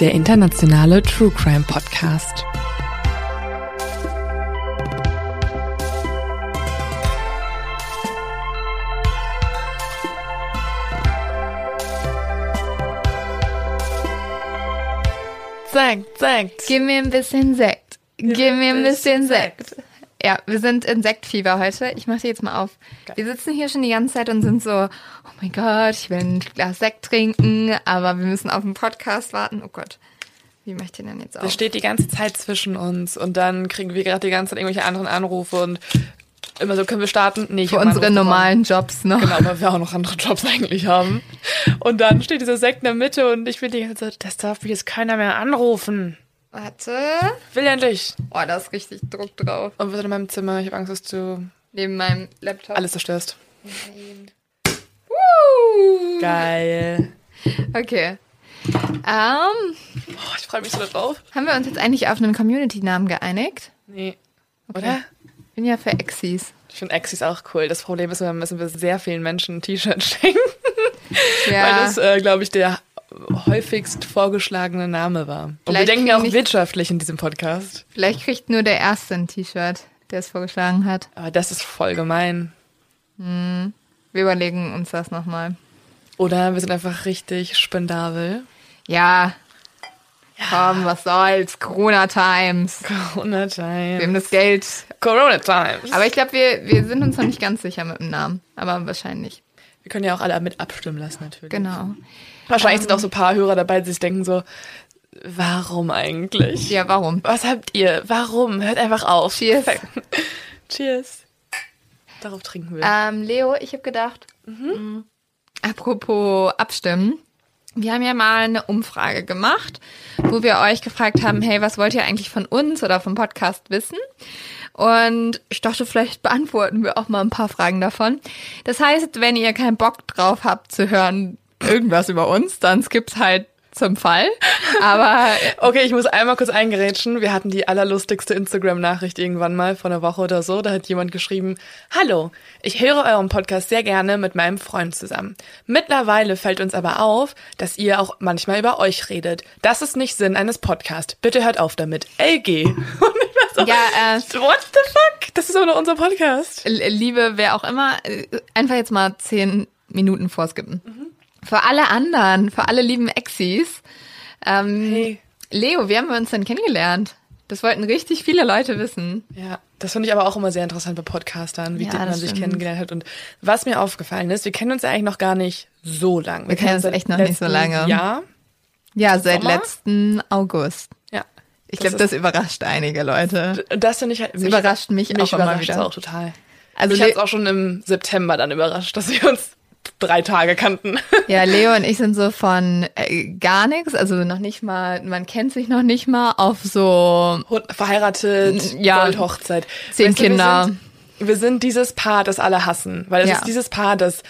Der internationale True Crime Podcast. Zack, zack. Gib mir ein bisschen Sekt. Gib mir ein bisschen Sekt. Ja, wir sind in Sektfieber heute. Ich mache jetzt mal auf. Wir sitzen hier schon die ganze Zeit und sind so, oh mein Gott, ich will ein Glas Sekt trinken, aber wir müssen auf den Podcast warten. Oh Gott, wie mache ich den denn jetzt Das auf? steht die ganze Zeit zwischen uns und dann kriegen wir gerade die ganze Zeit irgendwelche anderen Anrufe und immer so, können wir starten? Nee, ich Für unsere Anruf bekommen. normalen Jobs noch. Genau, weil wir auch noch andere Jobs eigentlich haben. Und dann steht dieser Sekt in der Mitte und ich will die ganze Zeit, das darf mich jetzt keiner mehr anrufen. Warte. Will endlich. Oh, da ist richtig Druck drauf. Und wir sind in meinem Zimmer. Ich habe Angst, dass du Neben meinem Laptop. alles zerstörst. Woo! Geil. Okay. Ähm, Oh, ich freue mich so drauf. haben wir uns jetzt eigentlich auf einen Community-Namen geeinigt? Nee. Oder? Ich bin ja für Exis. Ich finde Exis auch cool. Das Problem ist, wir müssen wir sehr vielen Menschen ein T-Shirt schenken. Ja. Weil das, äh, glaube ich, der häufigst vorgeschlagene Name war. Und wir denken ja auch wirtschaftlich in diesem Podcast. Vielleicht kriegt nur der Erste ein T-Shirt, der es vorgeschlagen hat. Aber das ist voll gemein. Wir überlegen uns das nochmal. Oder wir sind einfach richtig spendabel. Ja. Komm, was soll's? Corona Times. Corona Wir haben Times. das Geld. Corona Times. Aber ich glaube, wir, wir sind uns noch nicht ganz sicher mit dem Namen. Aber wahrscheinlich. Wir können ja auch alle mit abstimmen lassen, natürlich. Genau. Wahrscheinlich sind auch so ein paar Hörer dabei, die sich denken so, warum eigentlich? Ja, warum? Was habt ihr? Warum? Hört einfach auf. Cheers. Cheers. Darauf trinken wir. Ähm, Leo, ich habe gedacht, mm, apropos abstimmen. Wir haben ja mal eine Umfrage gemacht, wo wir euch gefragt haben, hey, was wollt ihr eigentlich von uns oder vom Podcast wissen? Und ich dachte, vielleicht beantworten wir auch mal ein paar Fragen davon. Das heißt, wenn ihr keinen Bock drauf habt zu hören, irgendwas über uns, dann skippt's halt zum Fall. Aber Okay, ich muss einmal kurz eingerätschen. Wir hatten die allerlustigste Instagram-Nachricht irgendwann mal vor einer Woche oder so. Da hat jemand geschrieben, Hallo, ich höre euren Podcast sehr gerne mit meinem Freund zusammen. Mittlerweile fällt uns aber auf, dass ihr auch manchmal über euch redet. Das ist nicht Sinn eines Podcasts. Bitte hört auf damit. LG. So, ja, äh, what the fuck? Das ist aber unser Podcast. Liebe, wer auch immer, äh, einfach jetzt mal zehn Minuten vorskippen. Für alle anderen, für alle lieben Exis. Ähm, Hey. Leo, wie haben wir uns denn kennengelernt? Das wollten richtig viele Leute wissen. Ja, das finde ich aber auch immer sehr interessant bei Podcastern, wie Ja, man sich stimmt. kennengelernt hat. Und was mir aufgefallen ist, wir kennen uns ja eigentlich noch gar nicht so lang. Wir kennen uns echt noch nicht so lange. Jahr. Ja, seit Sommer? letzten August. Ja. Ich glaube, das überrascht einige Leute. das, finde ich halt. Das überrascht mich auch immer überrascht wieder. es auch total. Also mich Le- hat es auch schon im September dann überrascht, dass wir uns drei Tage kannten. Ja, Leo und ich sind so von äh, gar nichts, also noch nicht mal, man kennt sich noch nicht mal, auf so Verheiratet, Ja. Goldhochzeit. Zehn Weißt du, Kinder. Wir sind, wir sind dieses Paar, das alle hassen. Weil es Ja. ist dieses Paar, das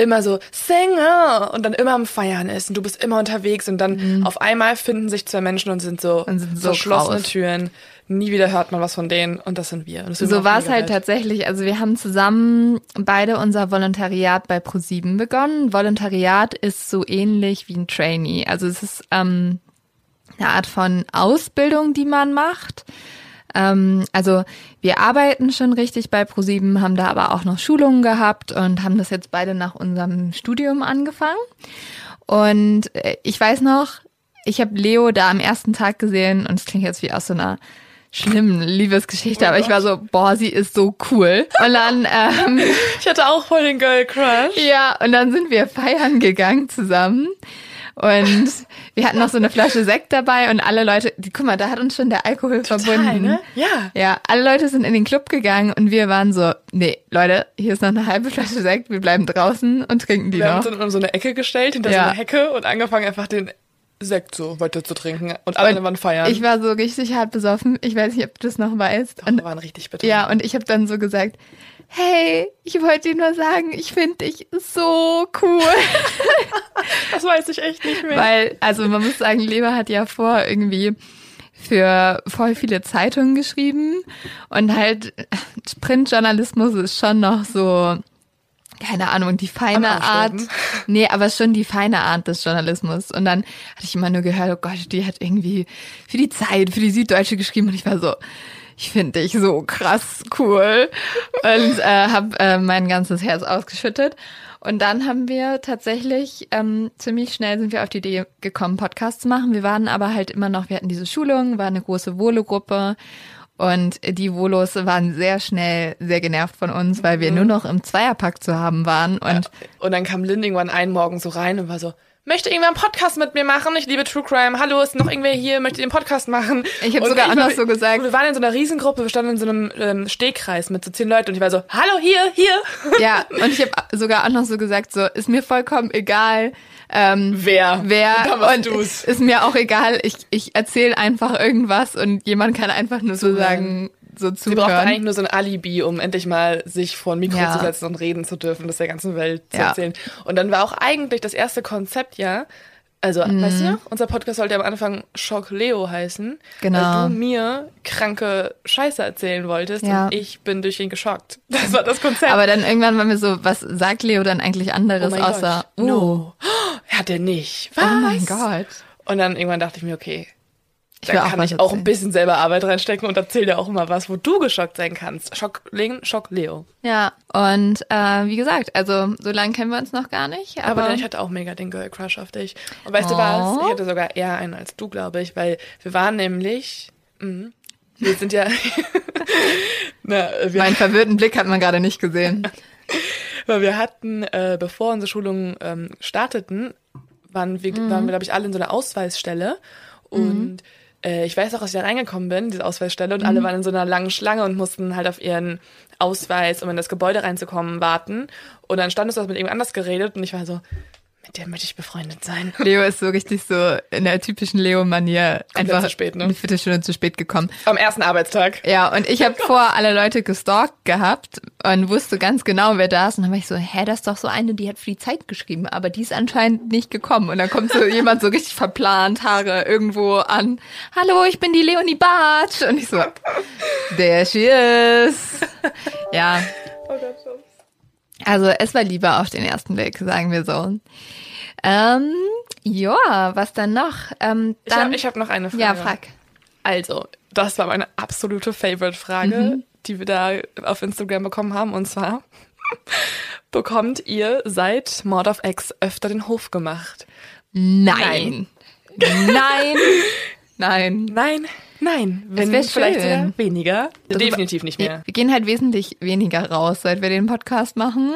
immer so Sänger und dann immer am Feiern ist und du bist immer unterwegs und dann auf einmal finden sich zwei Menschen und sind so, Mhm. Und sind so verschlossene. Türen. Nie wieder hört man was von denen und das sind wir. Und das So war es halt tatsächlich. Also wir haben zusammen beide unser Volontariat bei ProSieben begonnen. Volontariat ist so ähnlich wie ein Trainee. Also es ist ähm, eine Art von Ausbildung, die man macht. Ähm, also wir arbeiten schon richtig bei ProSieben, haben da aber auch noch Schulungen gehabt und haben das jetzt beide nach unserem Studium angefangen. Und äh, ich weiß noch, ich habe Leo da am ersten Tag gesehen und es klingt jetzt wie aus so einer schlimmen Liebesgeschichte, Oh aber ich war so, boah, sie ist so cool. Und dann, ähm, Ich hatte auch voll den Girl Crush. ja, und dann sind wir feiern gegangen zusammen. Und wir hatten noch so eine Flasche Sekt dabei und alle Leute, die, guck mal, da hat uns schon der Alkohol verbunden. ne? Ja. Ja, alle Leute sind in den Club gegangen und wir waren so, nee, Leute, hier ist noch eine halbe Flasche Sekt, wir bleiben draußen und trinken die Wir haben noch. uns in so eine Ecke gestellt, hinter Ja. so eine Hecke und angefangen einfach den Sekt so weiter zu trinken. Und alle Und waren feiern. Ich war so richtig hart besoffen. Ich weiß nicht, ob du das noch weißt. und Und, waren richtig betrunken. ja, und ich habe dann so gesagt, hey, ich wollte dir nur sagen, ich finde dich so cool. Das weiß ich echt nicht mehr. Weil, also man muss sagen, Leber hat ja vor irgendwie für voll viele Zeitungen geschrieben und halt Printjournalismus ist schon noch so, keine Ahnung, die feine Art. Nee, aber schon die feine Art des Journalismus. Und dann hatte ich immer nur gehört, oh Gott, die hat irgendwie für die Zeit, für die Süddeutsche geschrieben und ich war so, ich finde dich so krass cool und äh, habe äh, mein ganzes Herz ausgeschüttet. Und dann haben wir tatsächlich ähm, ziemlich schnell sind wir auf die Idee gekommen, Podcasts zu machen. Wir waren aber halt immer noch, wir hatten diese Schulung, war eine große Volo-Gruppe und die Volos waren sehr schnell sehr genervt von uns, weil wir nur noch im Zweierpack zu haben waren. Und Und dann kam Lynn irgendwann einen Morgen so rein und war so, möchte irgendwer einen Podcast mit mir machen? Ich liebe True Crime. Hallo, ist noch irgendwer hier? Möchte den Podcast machen? Ich hab Und sogar auch war- so gesagt- Wir waren in so einer Riesengruppe, wir standen in so einem ähm, Stehkreis mit so zehn Leuten und ich war so, hallo, hier, hier. ja, und ich habe sogar auch noch so gesagt, so ist mir vollkommen egal, ähm, Wer? wer Und und du's. ist mir auch egal. Ich ich erzähle einfach irgendwas und jemand kann einfach nur so sagen, so Sie brauchte zuhören. eigentlich nur so ein Alibi, um endlich mal sich vor ein Mikro Ja. zu setzen und reden zu dürfen, das der ganzen Welt zu Ja. erzählen. Und dann war auch eigentlich das erste Konzept ja, also, Mhm. weißt du unser Podcast sollte am Anfang Schock Leo heißen, Genau. weil du mir kranke Scheiße erzählen wolltest Ja. und ich bin durch ihn geschockt. Das war das Konzept. Aber dann irgendwann waren wir so, was sagt Leo dann eigentlich anderes oh außer Gott, oh, no. Hat er nicht. Was? oh mein Gott. Und dann irgendwann dachte ich mir, okay, will da auch kann ich auch ein bisschen selber Arbeit reinstecken und erzähl dir auch immer was, wo du geschockt sein kannst. Schock Legen, Schock Leo. Ja, und äh, wie gesagt, also so lange kennen wir uns noch gar nicht, Aber, aber, ich hatte auch mega den Girl Crush auf dich. Und weißt du Oh. was? Ich hatte sogar eher einen als du, glaube ich, weil wir waren nämlich, mh, wir sind ja, na, wir, meinen verwirrten Blick hat man gerade nicht gesehen. weil wir hatten, äh, bevor unsere Schulungen ähm, starteten, waren wir, waren wir, glaube ich, alle in so einer Ausweisstelle. Und äh, ich weiß auch, dass ich da reingekommen bin, diese Ausweisstelle, und alle waren in so einer langen Schlange und mussten halt auf ihren Ausweis, um in das Gebäude reinzukommen, warten. Und dann standest du mit irgendjemand anders geredet und ich war so, mit der möchte ich befreundet sein. Leo ist so richtig so in der typischen Leo-Manier einfach zu spät, ne? eine Viertelstunde zu spät gekommen. Am ersten Arbeitstag. Ja, und ich habe vor alle Leute gestalkt gehabt und wusste ganz genau, wer da ist. Und dann war ich so, hä, das ist doch so eine, die hat für die Zeit geschrieben, aber die ist anscheinend nicht gekommen. Und dann kommt so jemand so richtig verplant, Haare irgendwo an. Hallo, ich bin die Leonie Bartsch. Und ich so, there she is. Ja, Oh Gott. Also es war lieber auf den ersten Blick, sagen wir so. Ähm, ja, was dann noch? Ähm, Ich dann, habe ich hab noch eine Frage. ja, frag. Also, das war meine absolute Favorite-Frage, Mhm. die wir da auf Instagram bekommen haben. Und zwar, bekommt ihr seit Mord of X öfter den Hof gemacht? Nein. Nein. Nein. Nein, nein. Wenn wär vielleicht schön. weniger. Also, Definitiv nicht mehr. Wir, gehen halt wesentlich weniger raus, seit wir den Podcast machen.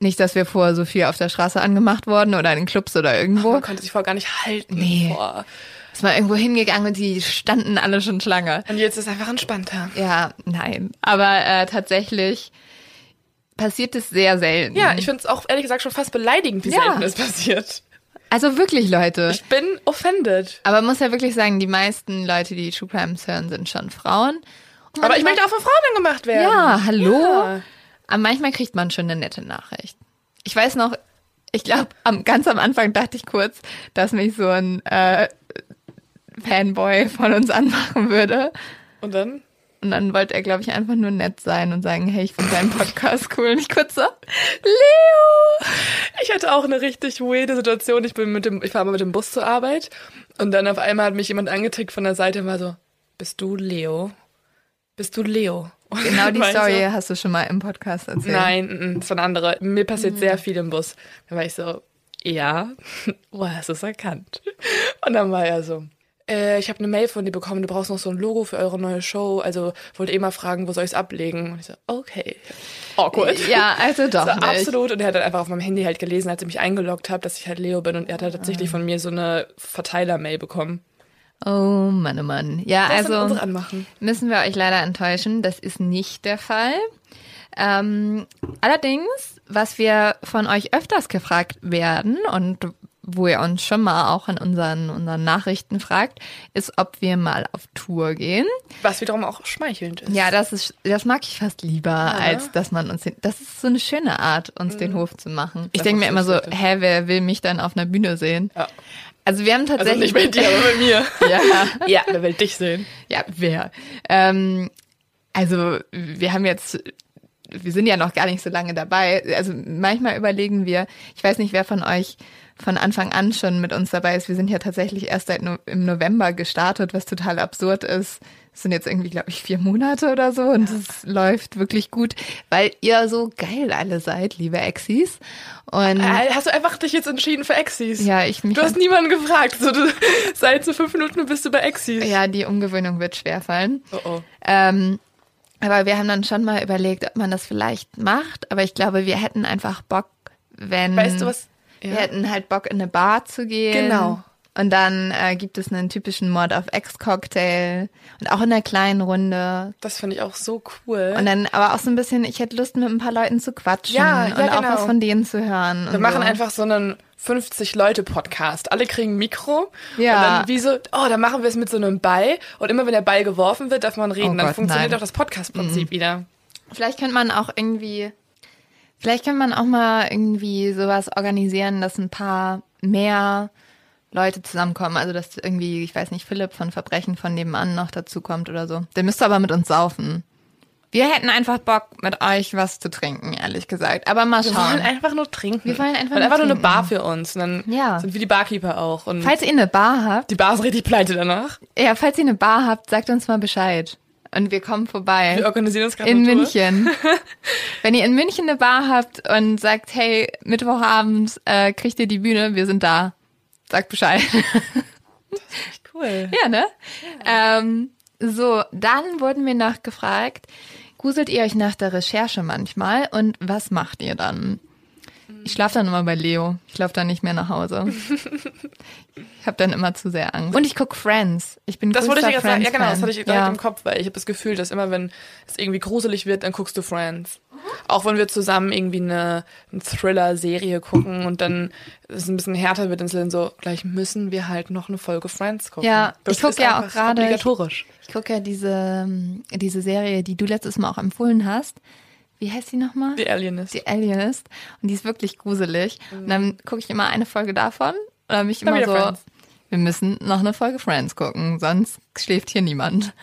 Nicht, dass wir vorher so viel auf der Straße angemacht wurden oder in Clubs oder irgendwo. Man konnte sich vorher gar nicht halten. Nee. Boah. Ist mal irgendwo hingegangen und die standen alle schon Schlange. Und jetzt ist es einfach entspannter. Ja, nein. Aber äh, tatsächlich passiert es sehr selten. Ja, ich finde es auch ehrlich gesagt schon fast beleidigend, wie Ja. selten es passiert. Also wirklich, Leute. Ich bin offended. Aber man muss ja wirklich sagen, die meisten Leute, die True Crimes hören, sind schon Frauen. Und Aber ich möchte auch von Frauen angemacht werden. Ja, hallo. Ja. Aber manchmal kriegt man schon eine nette Nachricht. Ich weiß noch, ich glaube, am, ganz am Anfang dachte ich kurz, dass mich so ein äh, Fanboy von uns anmachen würde. Und dann? Und dann wollte er, glaube ich, einfach nur nett sein und sagen, hey, ich finde deinen Podcast cool. Und ich kurz so, Leo! Ich hatte auch eine richtig weirde Situation. Ich bin mit dem, ich fahre mal mit dem Bus zur Arbeit und dann auf einmal hat mich jemand angetickt von der Seite und war so, bist du Leo? Bist du Leo? Und Genau dann die Story hast du schon mal im Podcast So, erzählt. nein, mm, mm, das war eine andere. Mir passiert Mhm. sehr viel im Bus. Da war ich so, ja, woher hast du es erkannt? Und dann war er so, äh, ich habe eine Mail von dir bekommen, du brauchst noch so ein Logo für eure neue Show, also wollte eh mal fragen, wo soll ich es ablegen? Und ich so, okay. Awkward. Ja, also doch So, nicht. absolut. Und er hat dann einfach auf meinem Handy halt gelesen, als ich mich eingeloggt habe, dass ich halt Leo bin. Und er hat halt tatsächlich von mir so eine Verteiler-Mail bekommen. Oh Mann, oh Mann. Ja, Das also müssen wir euch leider enttäuschen. Das ist nicht der Fall. Ähm, allerdings, was wir von euch öfters gefragt werden und wo ihr uns schon mal auch in unseren, unseren Nachrichten fragt, ist, ob wir mal auf Tour gehen. Was wiederum auch schmeichelnd ist. Ja, das ist, das mag ich fast lieber, als dass man uns, den, das ist so eine schöne Art, uns den Hof zu machen. Ich denke mir immer so, hä, wer will mich dann auf einer Bühne sehen? Ja. Also wir haben Also tatsächlich. nicht bei dir, aber bei mir. ja. ja, wer will dich sehen? Ja, wer? Ähm, also wir haben jetzt, wir sind ja noch gar nicht so lange dabei. Also manchmal überlegen wir, ich weiß nicht, wer von euch von Anfang an schon mit uns dabei ist. Wir sind ja tatsächlich erst seit no im November gestartet, was total absurd ist. Es sind jetzt irgendwie, glaube ich, vier Monate oder so und es läuft wirklich gut, weil ihr so geil alle seid, liebe Exis. Und Äh, Hast du einfach dich jetzt entschieden für Exis? ja, ich mich Du hast niemanden gefragt. So, du, seit so fünf Minuten bist du bei Exis. ja, die Umgewöhnung wird schwerfallen. Oh oh. Ähm, aber wir haben dann schon mal überlegt, ob man das vielleicht macht. Aber ich glaube, wir hätten einfach Bock, wenn. Weißt du was? Wir hätten halt Bock, in eine Bar zu gehen. Genau. Und dann äh, gibt es einen typischen Mod of X-Cocktail und auch in einer kleinen Runde. Das finde ich auch so cool. Und dann aber auch so ein bisschen, ich hätte Lust, mit ein paar Leuten zu quatschen Ja, ja, und auch genau. was von denen zu hören. Wir machen so. einfach so einen 50-Leute-Podcast. Alle kriegen ein Mikro. Ja. Und dann wie so, oh, dann machen wir es mit so einem Ball. Und immer wenn der Ball geworfen wird, darf man reden. Oh dann Gott, funktioniert nein. auch das Podcast-Prinzip wieder. Vielleicht könnte man auch irgendwie, vielleicht könnte man auch mal irgendwie sowas organisieren, dass ein paar mehr Leute zusammenkommen. Also, dass irgendwie, ich weiß nicht, Philipp von Verbrechen von nebenan noch dazu kommt oder so. Der müsste aber mit uns saufen. Wir hätten einfach Bock, mit euch was zu trinken, ehrlich gesagt. Aber mal Wir wollen schauen. einfach nur trinken. Wir wollen einfach Und nur einfach nur eine trinken. Bar für uns. Und dann Ja. sind wir die Barkeeper auch. Und Falls ihr eine Bar habt, die Bar ist richtig pleite danach. ja, falls ihr eine Bar habt, sagt uns mal Bescheid. Und wir kommen vorbei. Wir organisieren uns gerade In. München. Wenn ihr in München eine Bar habt und sagt, hey, Mittwochabend äh, kriegt ihr die Bühne, wir sind da. Sagt Bescheid. Echt cool. ja, ne? Ähm, so, dann wurden wir noch gefragt, gruselt ihr euch nach der Recherche manchmal und was macht ihr dann? Ich schlafe dann immer bei Leo. Ich laufe dann nicht mehr nach Hause. ich habe dann immer zu sehr Angst. Und ich guck Friends. Ich bin Das wollte ich dir gerade sagen. Ja, genau, das hatte ich direkt Ja. im Kopf, weil ich habe das Gefühl, dass immer, wenn es irgendwie gruselig wird, dann guckst du Friends. Auch wenn wir zusammen irgendwie eine, eine Thriller-Serie gucken und dann es ein bisschen härter wird, dann so, gleich müssen wir halt noch eine Folge Friends gucken. Ja, das ich guck ist ja auch gerade- Obligatorisch. Ich gucke ja diese, ähm, diese Serie, die du letztes Mal auch empfohlen hast. Wie heißt die nochmal? Die Alienist. Die Alienist. Und die ist wirklich gruselig. Und dann gucke ich immer eine Folge davon. Und dann bin ich immer so, Friends. wir müssen noch eine Folge Friends gucken, sonst schläft hier niemand.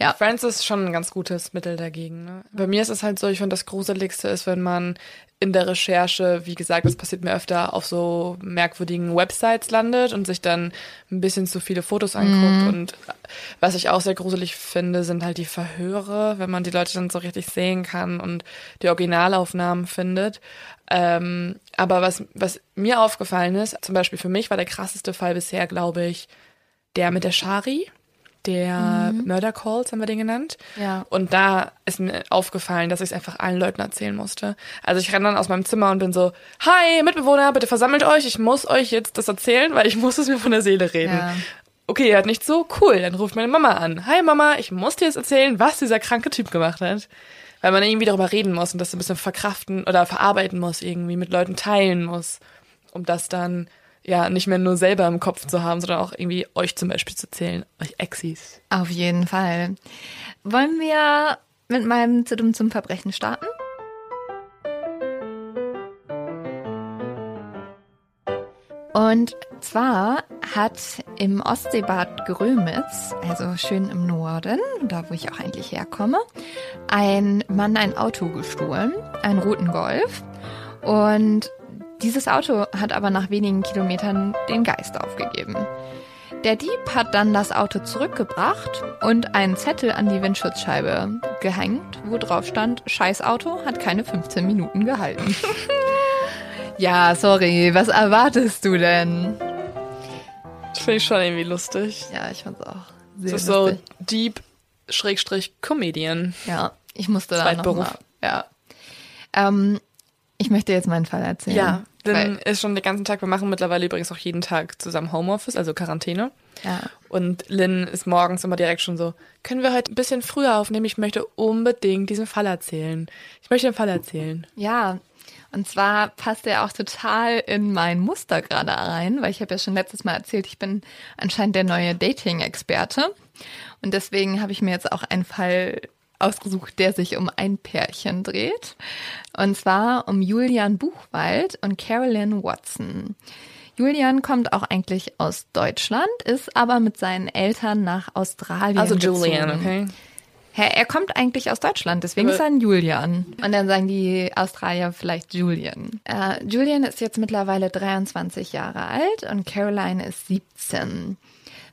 Ja. Friends ist schon ein ganz gutes Mittel dagegen. Ne? Bei mir ist es halt so, ich finde, das Gruseligste ist, wenn man in der Recherche, wie gesagt, das passiert mir öfter, auf so merkwürdigen Websites landet und sich dann ein bisschen zu viele Fotos anguckt. Und was ich auch sehr gruselig finde, sind halt die Verhöre, wenn man die Leute dann so richtig sehen kann und die Originalaufnahmen findet. Ähm, aber was, was mir aufgefallen ist, zum Beispiel für mich war der krasseste Fall bisher, glaube ich, der mit der Shari, der Murder Calls, haben wir den genannt. Ja. Und da ist mir aufgefallen, dass ich es einfach allen Leuten erzählen musste. Also ich renne dann aus meinem Zimmer und bin so, hi, Mitbewohner, bitte versammelt euch, ich muss euch jetzt das erzählen, weil ich muss es mir von der Seele reden. Ja. Okay, er hat nicht so, cool, dann ruft meine Mama an. Hi Mama, ich muss dir jetzt erzählen, was dieser kranke Typ gemacht hat. Weil man irgendwie darüber reden muss und das ein bisschen verkraften oder verarbeiten muss, irgendwie mit Leuten teilen muss, um das dann ja nicht mehr nur selber im Kopf zu haben, sondern auch irgendwie euch zum Beispiel zu zählen, euch Exis. Auf jeden Fall. Wollen wir mit meinem zu dumm zum Verbrechen starten? Und zwar hat im Ostseebad Grömitz, also schön im Norden, da wo ich auch eigentlich herkomme, ein Mann ein Auto gestohlen, einen roten Golf. Und dieses Auto hat aber nach wenigen Kilometern den Geist aufgegeben. Der Dieb hat dann das Auto zurückgebracht und einen Zettel an die Windschutzscheibe gehängt, wo drauf stand, Scheiß Auto hat keine 15 Minuten gehalten. Ja, sorry, was erwartest du denn? Das finde ich schon irgendwie lustig. Ja, ich fand's auch sehr Das ist lustig. so Deep Schrägstrich Comedian. Ja, ich musste da noch mal, Ja. Ähm, ich möchte jetzt meinen Fall erzählen. Ja, Weil- dann ist schon den ganzen Tag. Wir machen mittlerweile übrigens auch jeden Tag zusammen Homeoffice, also Quarantäne. ja. Und Lynn ist morgens immer direkt schon so, können wir heute ein bisschen früher aufnehmen? Ich möchte unbedingt diesen Fall erzählen. Ich möchte den Fall erzählen. Ja, und zwar passt er auch total in mein Muster gerade rein, weil ich habe ja schon letztes Mal erzählt, ich bin anscheinend der neue Dating-Experte. Und deswegen habe ich mir jetzt auch einen Fall ausgesucht, der sich um ein Pärchen dreht. Und zwar um Julian Buchwald und Carolyn Watson. Julian kommt auch eigentlich aus Deutschland, ist aber mit seinen Eltern nach Australien Also gezogen. Julian, okay? Hä, er kommt eigentlich aus Deutschland, deswegen Aber- ist er ein Julian. Und dann sagen die Australier vielleicht Julian. Äh, Julian ist jetzt mittlerweile 23 Jahre alt und Caroline ist 17.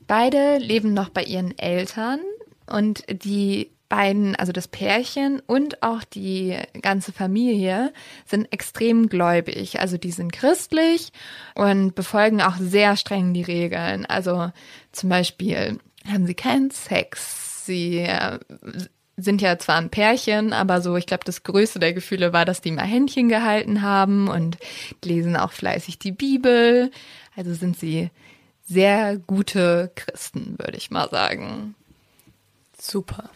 Beide leben noch bei ihren Eltern und die beiden, also das Pärchen und auch die ganze Familie sind extrem gläubig. Also die sind christlich und befolgen auch sehr streng die Regeln. Also zum Beispiel haben sie keinen Sex. Sie äh, sind ja zwar ein Pärchen, aber so, ich glaube, das größte der Gefühle war, dass die mal Händchen gehalten haben und lesen auch fleißig die Bibel. Also sind sie sehr gute Christen, würde ich mal sagen. Super.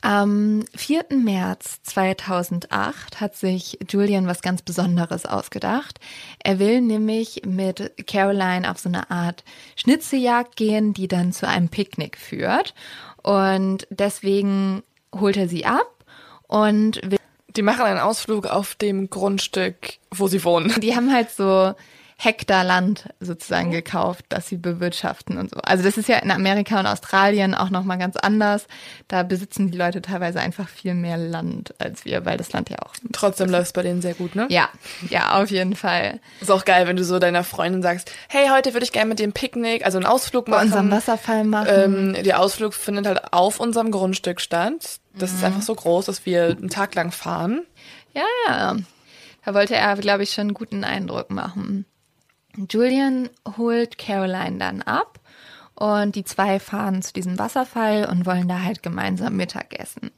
Am 4. März 2008 hat sich Julian was ganz Besonderes ausgedacht. Er will nämlich mit Caroline auf so eine Art Schnitzeljagd gehen, die dann zu einem Picknick führt. Und deswegen holt er sie ab und will Die machen einen Ausflug auf dem Grundstück, wo sie wohnen. Die haben halt so Hektar Land sozusagen gekauft, das sie bewirtschaften und so. Also das ist ja in Amerika und Australien auch nochmal ganz anders. Da besitzen die Leute teilweise einfach viel mehr Land als wir, weil das Land ja auch. Trotzdem läuft es bei denen sehr gut, ne? Ja, ja, auf jeden Fall. Ist auch geil, wenn du so deiner Freundin sagst, hey, heute würde ich gerne mit dem Picknick, also einen Ausflug Bei machen. unserem Wasserfall machen. Ähm, der Ausflug findet halt auf unserem Grundstück statt. Das Mhm. ist einfach so groß, dass wir einen Tag lang fahren. Ja, ja. Da wollte er, glaube ich, schon einen guten Eindruck machen. Julian holt Caroline dann ab und die zwei fahren zu diesem Wasserfall und wollen da halt gemeinsam Mittag essen.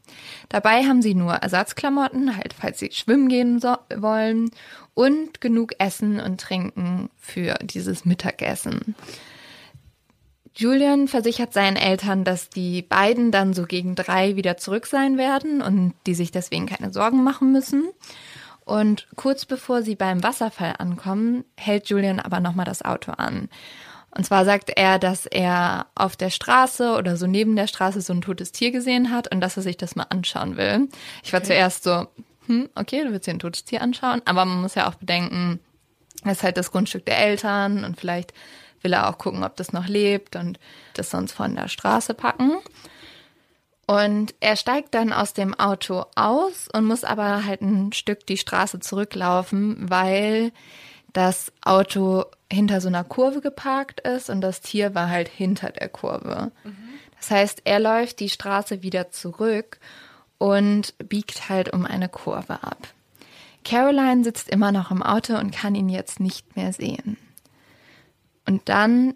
Dabei haben sie nur Ersatzklamotten, halt falls sie schwimmen gehen so wollen und genug Essen und Trinken für dieses Mittagessen. Julian versichert seinen Eltern, dass die beiden dann so gegen drei wieder zurück sein werden und die sich deswegen keine Sorgen machen müssen. Und kurz bevor sie beim Wasserfall ankommen, hält Julian aber nochmal das Auto an. Und zwar sagt er, dass er auf der Straße oder so neben der Straße so ein totes Tier gesehen hat und dass er sich das mal anschauen will. Ich war zuerst so, hm, okay, du willst dir ein totes Tier anschauen, aber man muss ja auch bedenken, das ist halt das Grundstück der Eltern und vielleicht will er auch gucken, ob das noch lebt und das sonst von der Straße packen. Und er steigt dann aus dem Auto aus und muss aber halt ein Stück die Straße zurücklaufen, weil das Auto hinter so einer Kurve geparkt ist und das Tier war halt hinter der Kurve. Das heißt, er läuft die Straße wieder zurück und biegt halt um eine Kurve ab. Caroline sitzt immer noch im Auto und kann ihn jetzt nicht mehr sehen. Und dann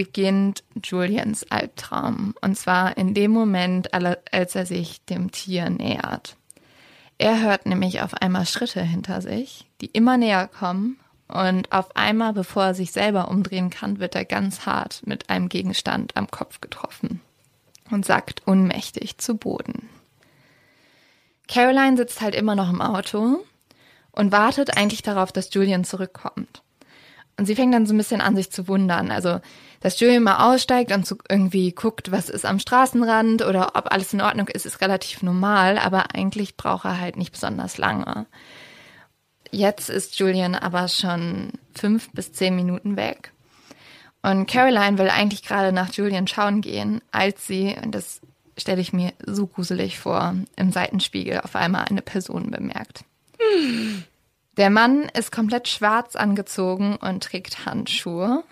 beginnt Julians Albtraum. Und zwar in dem Moment, als er sich dem Tier nähert. Er hört nämlich auf einmal Schritte hinter sich, die immer näher kommen. Und auf einmal, bevor er sich selber umdrehen kann, wird er ganz hart mit einem Gegenstand am Kopf getroffen und sackt ohnmächtig zu Boden. Caroline sitzt halt immer noch im Auto und wartet eigentlich darauf, dass Julian zurückkommt. Und sie fängt dann so ein bisschen an, sich zu wundern. Also, dass Julian mal aussteigt und so irgendwie guckt, was ist am Straßenrand oder ob alles in Ordnung ist, ist relativ normal, aber eigentlich braucht er halt nicht besonders lange. Jetzt ist Julian aber schon fünf bis zehn Minuten weg. Und Caroline will eigentlich gerade nach Julian schauen gehen, als sie, und das stelle ich mir so gruselig vor, im Seitenspiegel auf einmal eine Person bemerkt. Der Mann ist komplett schwarz angezogen und trägt Handschuhe.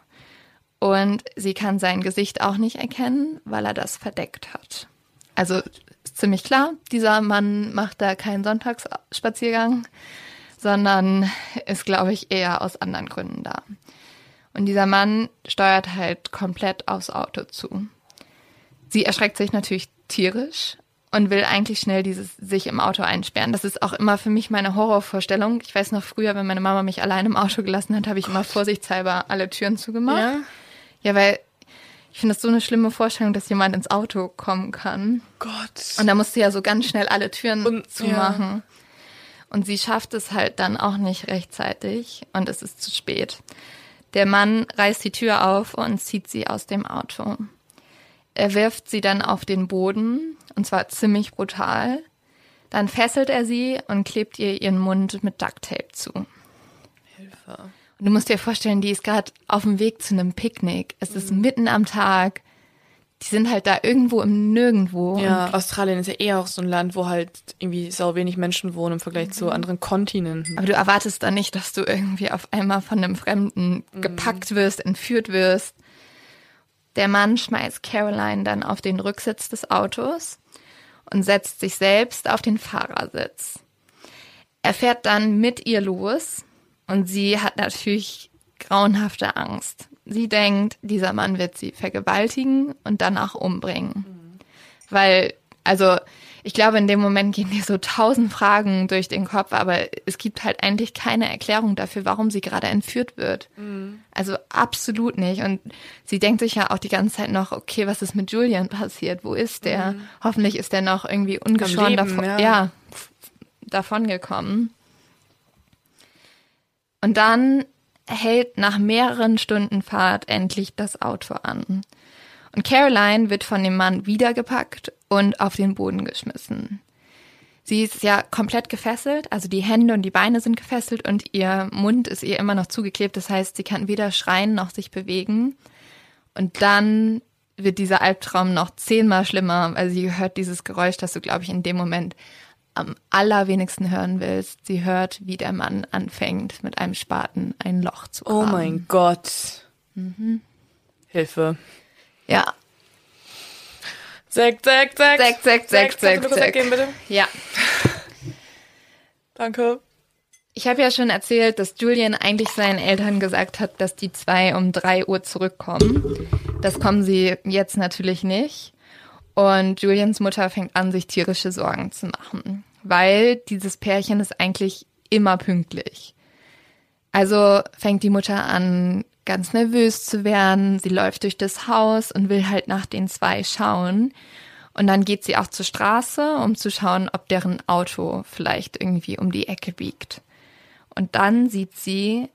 Und sie kann sein Gesicht auch nicht erkennen, weil er das verdeckt hat. Also ist ziemlich klar, dieser Mann macht da keinen Sonntagsspaziergang, sondern ist, glaube ich, eher aus anderen Gründen da. Und dieser Mann steuert halt komplett aufs Auto zu. Sie erschreckt sich natürlich tierisch und will eigentlich schnell dieses sich im Auto einsperren. Das ist auch immer für mich meine Horrorvorstellung. Ich weiß noch früher, wenn meine Mama mich allein im Auto gelassen hat, habe ich immer vorsichtshalber alle Türen zugemacht. Ja, ja weil ich finde es so eine schlimme Vorstellung, dass jemand ins Auto kommen kann. Gott. Und da musst du ja so ganz schnell alle Türen und, zumachen. Ja. Und sie schafft es halt dann auch nicht rechtzeitig und es ist zu spät. Der Mann reißt die Tür auf und zieht sie aus dem Auto. Er wirft sie dann auf den Boden, und zwar ziemlich brutal. Dann fesselt er sie und klebt ihr ihren Mund mit Ducktape zu. Hilfe. Und du musst dir vorstellen, die ist gerade auf dem Weg zu einem Picknick. Es ist mhm. mitten am Tag. Die sind halt da irgendwo im Nirgendwo. Ja, Australien ist ja eher auch so ein Land, wo halt irgendwie sau wenig Menschen wohnen im Vergleich mhm. zu anderen Kontinenten. Aber du erwartest da nicht, dass du irgendwie auf einmal von einem Fremden mhm. gepackt wirst, entführt wirst. Der Mann schmeißt Caroline dann auf den Rücksitz des Autos und setzt sich selbst auf den Fahrersitz. Er fährt dann mit ihr los und sie hat natürlich grauenhafte Angst. Sie denkt, dieser Mann wird sie vergewaltigen und danach umbringen. Mhm. Weil, also, ich glaube, in dem Moment gehen dir so tausend Fragen durch den Kopf, aber es gibt halt eigentlich keine Erklärung dafür, warum sie gerade entführt wird. Mhm. Also absolut nicht. Und sie denkt sich ja auch die ganze Zeit noch, okay, was ist mit Julian passiert? Wo ist der? Mhm. Hoffentlich ist der noch irgendwie ungeschoren davon, ja. ja, davon gekommen. Und dann hält nach mehreren Stunden Fahrt endlich das Auto an. Und Caroline wird von dem Mann wiedergepackt und auf den Boden geschmissen. Sie ist ja komplett gefesselt, also die Hände und die Beine sind gefesselt und ihr Mund ist ihr immer noch zugeklebt. Das heißt, sie kann weder schreien noch sich bewegen. Und dann wird dieser Albtraum noch zehnmal schlimmer, weil sie hört dieses Geräusch, das du, glaube ich, in dem Moment am allerwenigsten hören willst. Sie hört, wie der Mann anfängt, mit einem Spaten ein Loch zu graben. Oh mein Gott. Mhm. Hilfe. Ja. Sekt, Sekt, Sekt. Sekt, Sekt, Sekt, Sekt. Sekt. Gehen, bitte? Ja. Danke. Ich habe ja schon erzählt, dass Julian eigentlich seinen Eltern gesagt hat, dass die zwei um drei Uhr zurückkommen. Das kommen sie jetzt natürlich nicht. Und Julians Mutter fängt an, sich tierische Sorgen zu machen weil dieses Pärchen ist eigentlich immer pünktlich. Also fängt die Mutter an, ganz nervös zu werden. Sie läuft durch das Haus und will halt nach den zwei schauen. Und dann geht sie auch zur Straße, um zu schauen, ob deren Auto vielleicht irgendwie um die Ecke biegt. Und dann sieht sie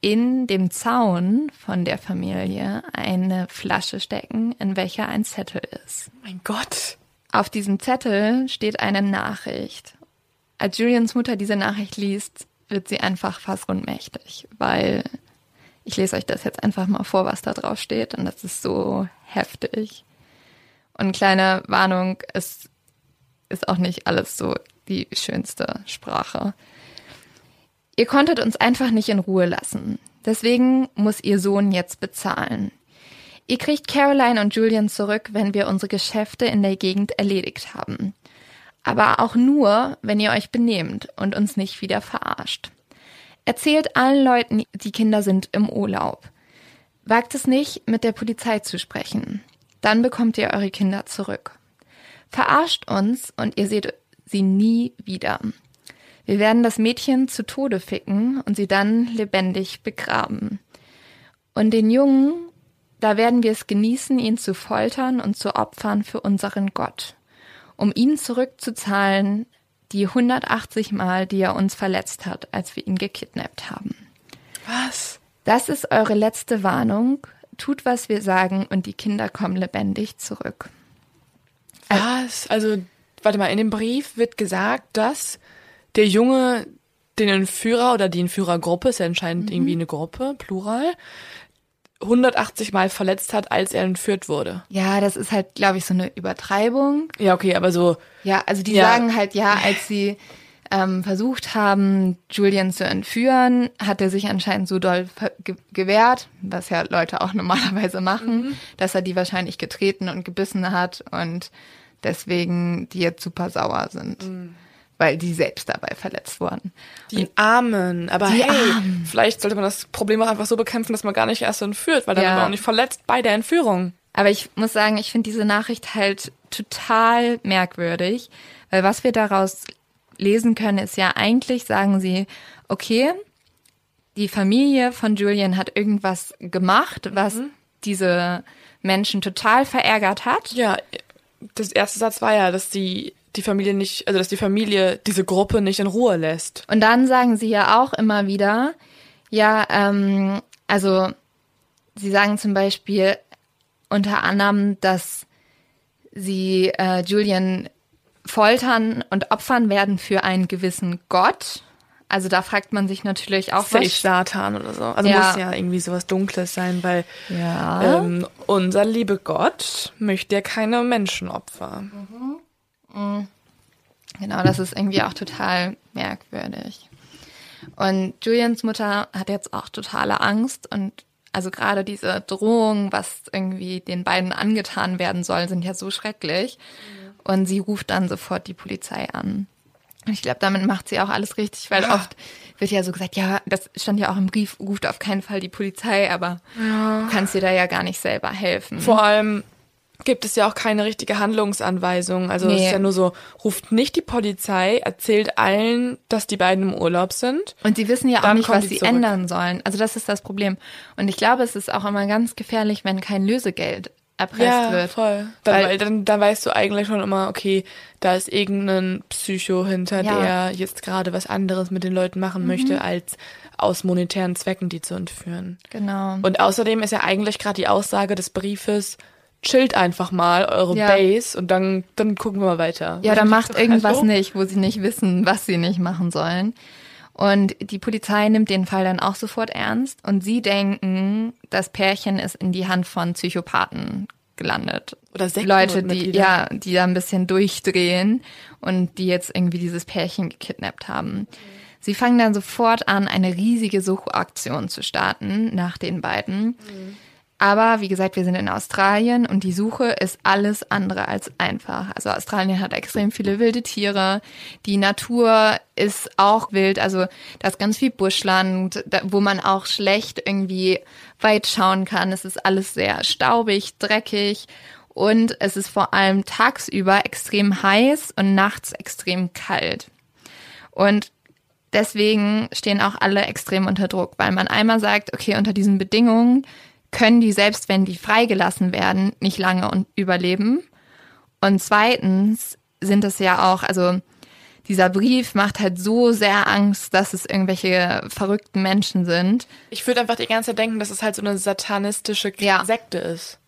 in dem Zaun von der Familie eine Flasche stecken, in welcher ein Zettel ist. Mein Gott. Auf diesem Zettel steht eine Nachricht. Als Julians Mutter diese Nachricht liest, wird sie einfach fast ohnmächtig, weil ich lese euch das jetzt einfach mal vor, was da drauf steht und das ist so heftig. Und kleine Warnung, es ist auch nicht alles so die schönste Sprache. Ihr konntet uns einfach nicht in Ruhe lassen. Deswegen muss ihr Sohn jetzt bezahlen. Ihr kriegt Caroline und Julian zurück, wenn wir unsere Geschäfte in der Gegend erledigt haben. Aber auch nur, wenn ihr euch benehmt und uns nicht wieder verarscht. Erzählt allen Leuten, die Kinder sind im Urlaub. Wagt es nicht, mit der Polizei zu sprechen. Dann bekommt ihr eure Kinder zurück. Verarscht uns und ihr seht sie nie wieder. Wir werden das Mädchen zu Tode ficken und sie dann lebendig begraben. Und den Jungen da werden wir es genießen, ihn zu foltern und zu opfern für unseren Gott, um ihn zurückzuzahlen, die 180 Mal, die er uns verletzt hat, als wir ihn gekidnappt haben. Was? Das ist eure letzte Warnung. Tut, was wir sagen, und die Kinder kommen lebendig zurück. Was? Also, warte mal, in dem Brief wird gesagt, dass der Junge den Entführer oder die Entführergruppe, ist ja anscheinend mhm. irgendwie eine Gruppe, Plural, 180 Mal verletzt hat, als er entführt wurde. Ja, das ist halt, glaube ich, so eine Übertreibung. Ja, okay, aber so. Ja, also die ja. sagen halt, ja, als sie ähm, versucht haben, Julian zu entführen, hat er sich anscheinend so doll ge gewehrt, was ja Leute auch normalerweise machen, mhm. dass er die wahrscheinlich getreten und gebissen hat und deswegen die jetzt super sauer sind. Mhm. Weil die selbst dabei verletzt wurden. Die Armen. Aber Die hey, Armen. vielleicht sollte man das Problem auch einfach so bekämpfen, dass man gar nicht erst entführt, weil dann Ja. wird man auch nicht verletzt bei der Entführung. Aber ich muss sagen, ich finde diese Nachricht halt total merkwürdig, weil was wir daraus lesen können, ist ja eigentlich, sagen sie, okay, die Familie von Julian hat irgendwas gemacht, was diese Menschen total verärgert hat. Ja, das erste Satz war ja, dass die, die Familie nicht, also dass die Familie diese Gruppe nicht in Ruhe lässt. Und dann sagen sie ja auch immer wieder, ja, ähm, also sie sagen zum Beispiel unter anderem, dass sie äh, Julian foltern und opfern werden für einen gewissen Gott. Also da fragt man sich natürlich auch, Safe was. Satan oder so. Also Ja. muss ja irgendwie sowas Dunkles sein, weil Ja. ähm, unser liebe Gott möchte ja keine Menschenopfer. Genau, das ist irgendwie auch total merkwürdig. Und Julians Mutter hat jetzt auch totale Angst und also gerade diese Drohungen, was irgendwie den beiden angetan werden soll, sind ja so schrecklich. Und sie ruft dann sofort die Polizei an. Und ich glaube, damit macht sie auch alles richtig, weil Ja. oft wird ja so gesagt, ja, das stand ja auch im Brief, ruft auf keinen Fall die Polizei, aber du kannst dir da ja gar nicht selber helfen. Vor allem gibt es ja auch keine richtige Handlungsanweisung. Also es Nee. ist ja nur so, ruft nicht die Polizei, erzählt allen, dass die beiden im Urlaub sind. Und sie wissen ja auch nicht, was sie zurück. ändern sollen. Also das ist das Problem. Und ich glaube, es ist auch immer ganz gefährlich, wenn kein Lösegeld erpresst Ja, wird. voll. Dann, Weil- weil, dann, dann weißt du eigentlich schon immer, okay, da ist irgendein Psycho hinter, Ja. Mhm. der jetzt gerade was anderes mit den Leuten machen möchte, als aus monetären Zwecken die zu entführen. Genau. Und außerdem ist ja eigentlich gerade die Aussage des Briefes, chillt einfach mal eure Ja. Base und dann, dann gucken wir mal weiter. ja, da macht irgendwas Also, nicht, wo sie nicht wissen, was sie nicht machen sollen. Und die Polizei nimmt den Fall dann auch sofort ernst und sie denken, das Pärchen ist in die Hand von Psychopathen gelandet. Oder Leute, die, ja, die da ein bisschen durchdrehen und die jetzt irgendwie dieses Pärchen gekidnappt haben. Sie fangen dann sofort an, eine riesige Suchaktion zu starten nach den beiden. Aber wie gesagt, wir sind in Australien und die Suche ist alles andere als einfach. Also Australien hat extrem viele wilde Tiere. Die Natur ist auch wild. Also da ist ganz viel Buschland, wo man auch schlecht irgendwie weit schauen kann. Es ist alles sehr staubig, dreckig und es ist vor allem tagsüber extrem heiß und nachts extrem kalt. Und deswegen stehen auch alle extrem unter Druck, weil man einmal sagt, okay, unter diesen Bedingungen können die, selbst wenn die freigelassen werden, nicht lange un- überleben. Und zweitens sind es ja auch, also dieser Brief macht halt so sehr Angst, dass es irgendwelche verrückten Menschen sind. Ich würde einfach die ganze Zeit denken, dass es halt so eine satanistische Ja. Sekte ist.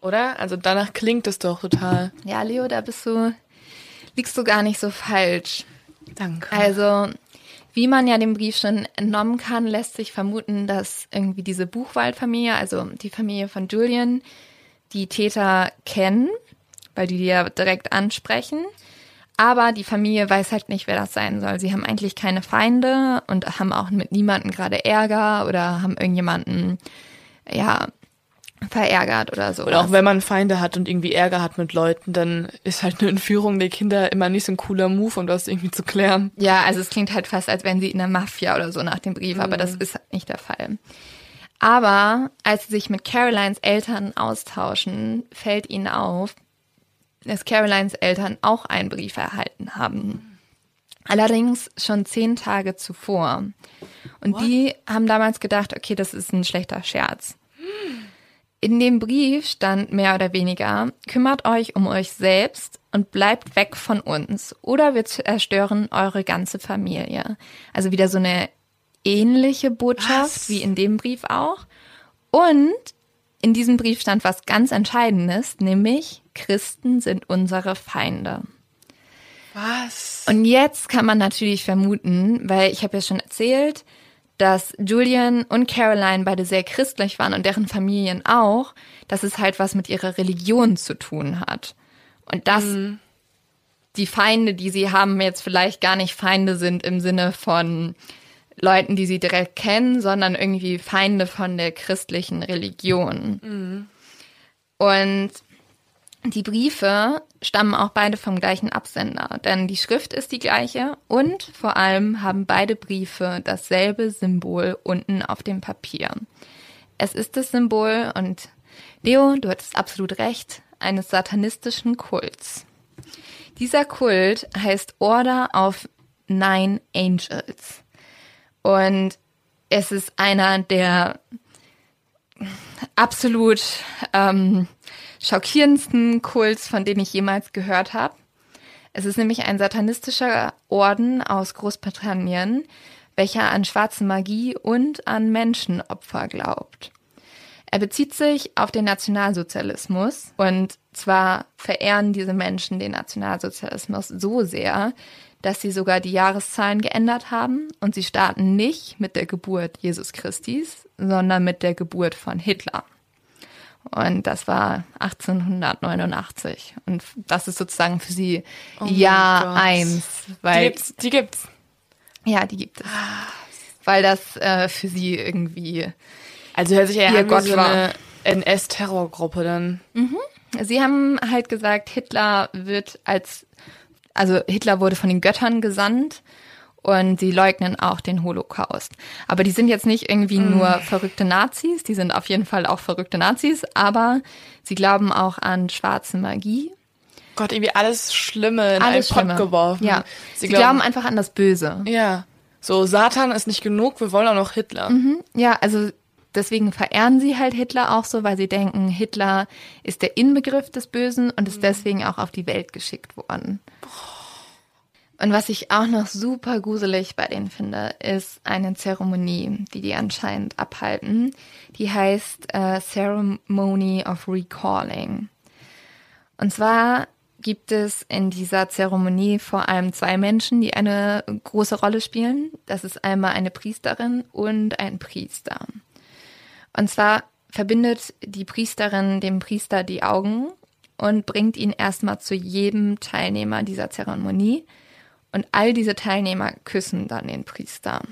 Oder? Also danach klingt es doch total. Ja, Leo, da bist du, liegst du gar nicht so falsch. Danke. Also, wie man ja dem Brief schon entnommen kann, lässt sich vermuten, dass irgendwie diese Buchwaldfamilie, also die Familie von Julian, die Täter kennen, weil die die ja direkt ansprechen. Aber die Familie weiß halt nicht, wer das sein soll. Sie haben eigentlich keine Feinde und haben auch mit niemandem gerade Ärger oder haben irgendjemanden, ja, verärgert oder so. Und auch wenn man Feinde hat und irgendwie Ärger hat mit Leuten, dann ist halt eine Entführung der Kinder immer nicht so ein cooler Move, um das irgendwie zu klären. Ja, also es klingt halt fast, als wären sie in der Mafia oder so nach dem Brief, aber das ist nicht der Fall. Aber als sie sich mit Carolines Eltern austauschen, fällt ihnen auf, dass Carolines Eltern auch einen Brief erhalten haben. Allerdings schon zehn Tage zuvor. Und die haben damals gedacht, okay, das ist ein schlechter Scherz. In dem Brief stand mehr oder weniger, kümmert euch um euch selbst und bleibt weg von uns oder wir zerstören eure ganze Familie. Also wieder so eine ähnliche Botschaft Was? wie in dem Brief auch. Und in diesem Brief stand was ganz Entscheidendes, nämlich Christen sind unsere Feinde. Was? Und jetzt kann man natürlich vermuten, weil ich habe ja schon erzählt, dass Julian und Caroline beide sehr christlich waren und deren Familien auch, dass es halt was mit ihrer Religion zu tun hat. Und dass die Feinde, die sie haben, jetzt vielleicht gar nicht Feinde sind im Sinne von Leuten, die sie direkt kennen, sondern irgendwie Feinde von der christlichen Religion. Und Die Briefe stammen auch beide vom gleichen Absender, denn die Schrift ist die gleiche und vor allem haben beide Briefe dasselbe Symbol unten auf dem Papier. Es ist das Symbol und Leo, du hattest absolut recht, eines satanistischen Kults. Dieser Kult heißt Order of Nine Angels. Und es ist einer der absolut ähm, schockierendsten Kults, von denen ich jemals gehört habe. Es ist nämlich ein satanistischer Orden aus Großbritannien, welcher an schwarze Magie und an Menschenopfer glaubt. Er bezieht sich auf den Nationalsozialismus und zwar verehren diese Menschen den Nationalsozialismus so sehr, dass sie sogar die Jahreszahlen geändert haben und sie starten nicht mit der Geburt Jesus Christis, sondern mit der Geburt von Hitler. Und das war 1889. Und das ist sozusagen für sie Oh Jahr eins. Die Weil, gibt's. Die gibt's. ja, die gibt es. Weil das äh, für sie irgendwie Also hört sich ja Ihr an wie Gott so war. eine NS-Terrorgruppe dann. Sie haben halt gesagt, Hitler wird als, also Hitler wurde von den Göttern gesandt und sie leugnen auch den Holocaust. Aber die sind jetzt nicht irgendwie nur verrückte Nazis, die sind auf jeden Fall auch verrückte Nazis, aber sie glauben auch an schwarze Magie. Gott, irgendwie alles Schlimme in Alles einen Pott Schlimme. geworfen. Ja. Sie, glauben einfach an das Böse. Ja. So, Satan ist nicht genug, wir wollen auch noch Hitler. Ja, also deswegen verehren sie halt Hitler auch so, weil sie denken, Hitler ist der Inbegriff des Bösen und ist deswegen auch auf die Welt geschickt worden. Und was ich auch noch super gruselig bei denen finde, ist eine Zeremonie, die die anscheinend abhalten. Die heißt äh, Ceremony of Recalling. Und zwar gibt es in dieser Zeremonie vor allem zwei Menschen, die eine große Rolle spielen. Das ist einmal eine Priesterin und ein Priester. Und zwar verbindet die Priesterin dem Priester die Augen und bringt ihn erstmal zu jedem Teilnehmer dieser Zeremonie. Und all diese Teilnehmer küssen dann den Priester.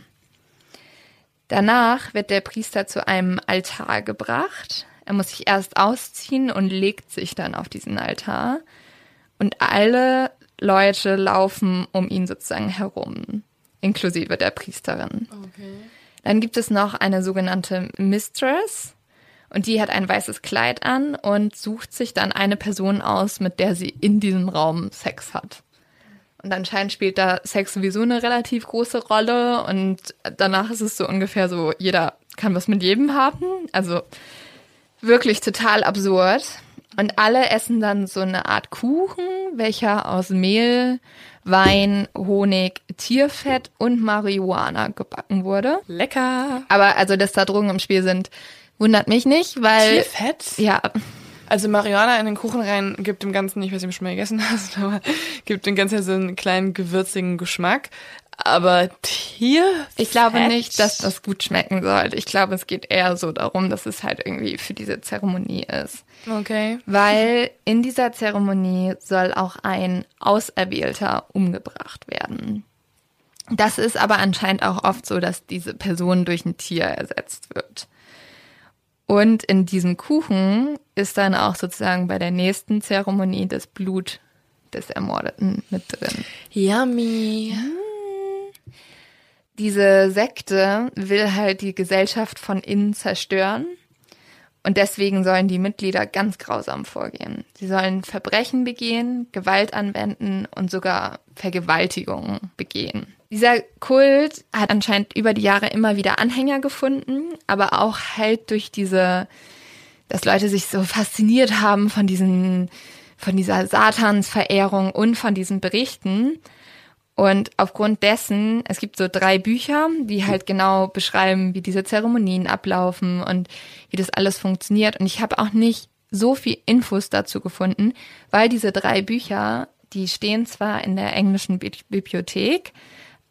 Danach wird der Priester zu einem Altar gebracht. Er muss sich erst ausziehen und legt sich dann auf diesen Altar. Und alle Leute laufen um ihn sozusagen herum, inklusive der Priesterin. Okay. Dann gibt es noch eine sogenannte Mistress und die hat ein weißes Kleid an und sucht sich dann eine Person aus, mit der sie in diesem Raum Sex hat. Und anscheinend spielt da Sex sowieso eine relativ große Rolle und danach ist es so ungefähr so, jeder kann was mit jedem haben. Also wirklich total absurd. Und alle essen dann so eine Art Kuchen, welcher aus Mehl, Wein, Honig, Tierfett und Marihuana gebacken wurde. Lecker. Aber also, dass da Drogen im Spiel sind, wundert mich nicht, weil Tierfett? ja, Also Marihuana in den Kuchen rein gibt dem Ganzen, ich weiß nicht, ob du schon mal gegessen hast, aber gibt dem Ganzen so einen kleinen gewürzigen Geschmack. Aber Tierfett? ich glaube nicht, dass das gut schmecken sollte. Ich glaube, es geht eher so darum, dass es halt irgendwie für diese Zeremonie ist. Okay. Weil in dieser Zeremonie soll auch ein Auserwählter umgebracht werden. Das ist aber anscheinend auch oft so, dass diese Person durch ein Tier ersetzt wird. Und in diesem Kuchen ist dann auch sozusagen bei der nächsten Zeremonie das Blut des Ermordeten mit drin. Yummy. Diese Sekte will halt die Gesellschaft von innen zerstören. Und deswegen sollen die Mitglieder ganz grausam vorgehen. Sie sollen Verbrechen begehen, Gewalt anwenden und sogar Vergewaltigungen begehen. Dieser Kult hat anscheinend über die Jahre immer wieder Anhänger gefunden, aber auch halt durch diese, dass Leute sich so fasziniert haben von diesen, von dieser Satansverehrung und von diesen Berichten. Und aufgrund dessen, es gibt so drei Bücher, die halt genau beschreiben, wie diese Zeremonien ablaufen und wie das alles funktioniert. Und ich habe auch nicht so viel Infos dazu gefunden, weil diese drei Bücher, die stehen zwar in der englischen Bi Bibliothek,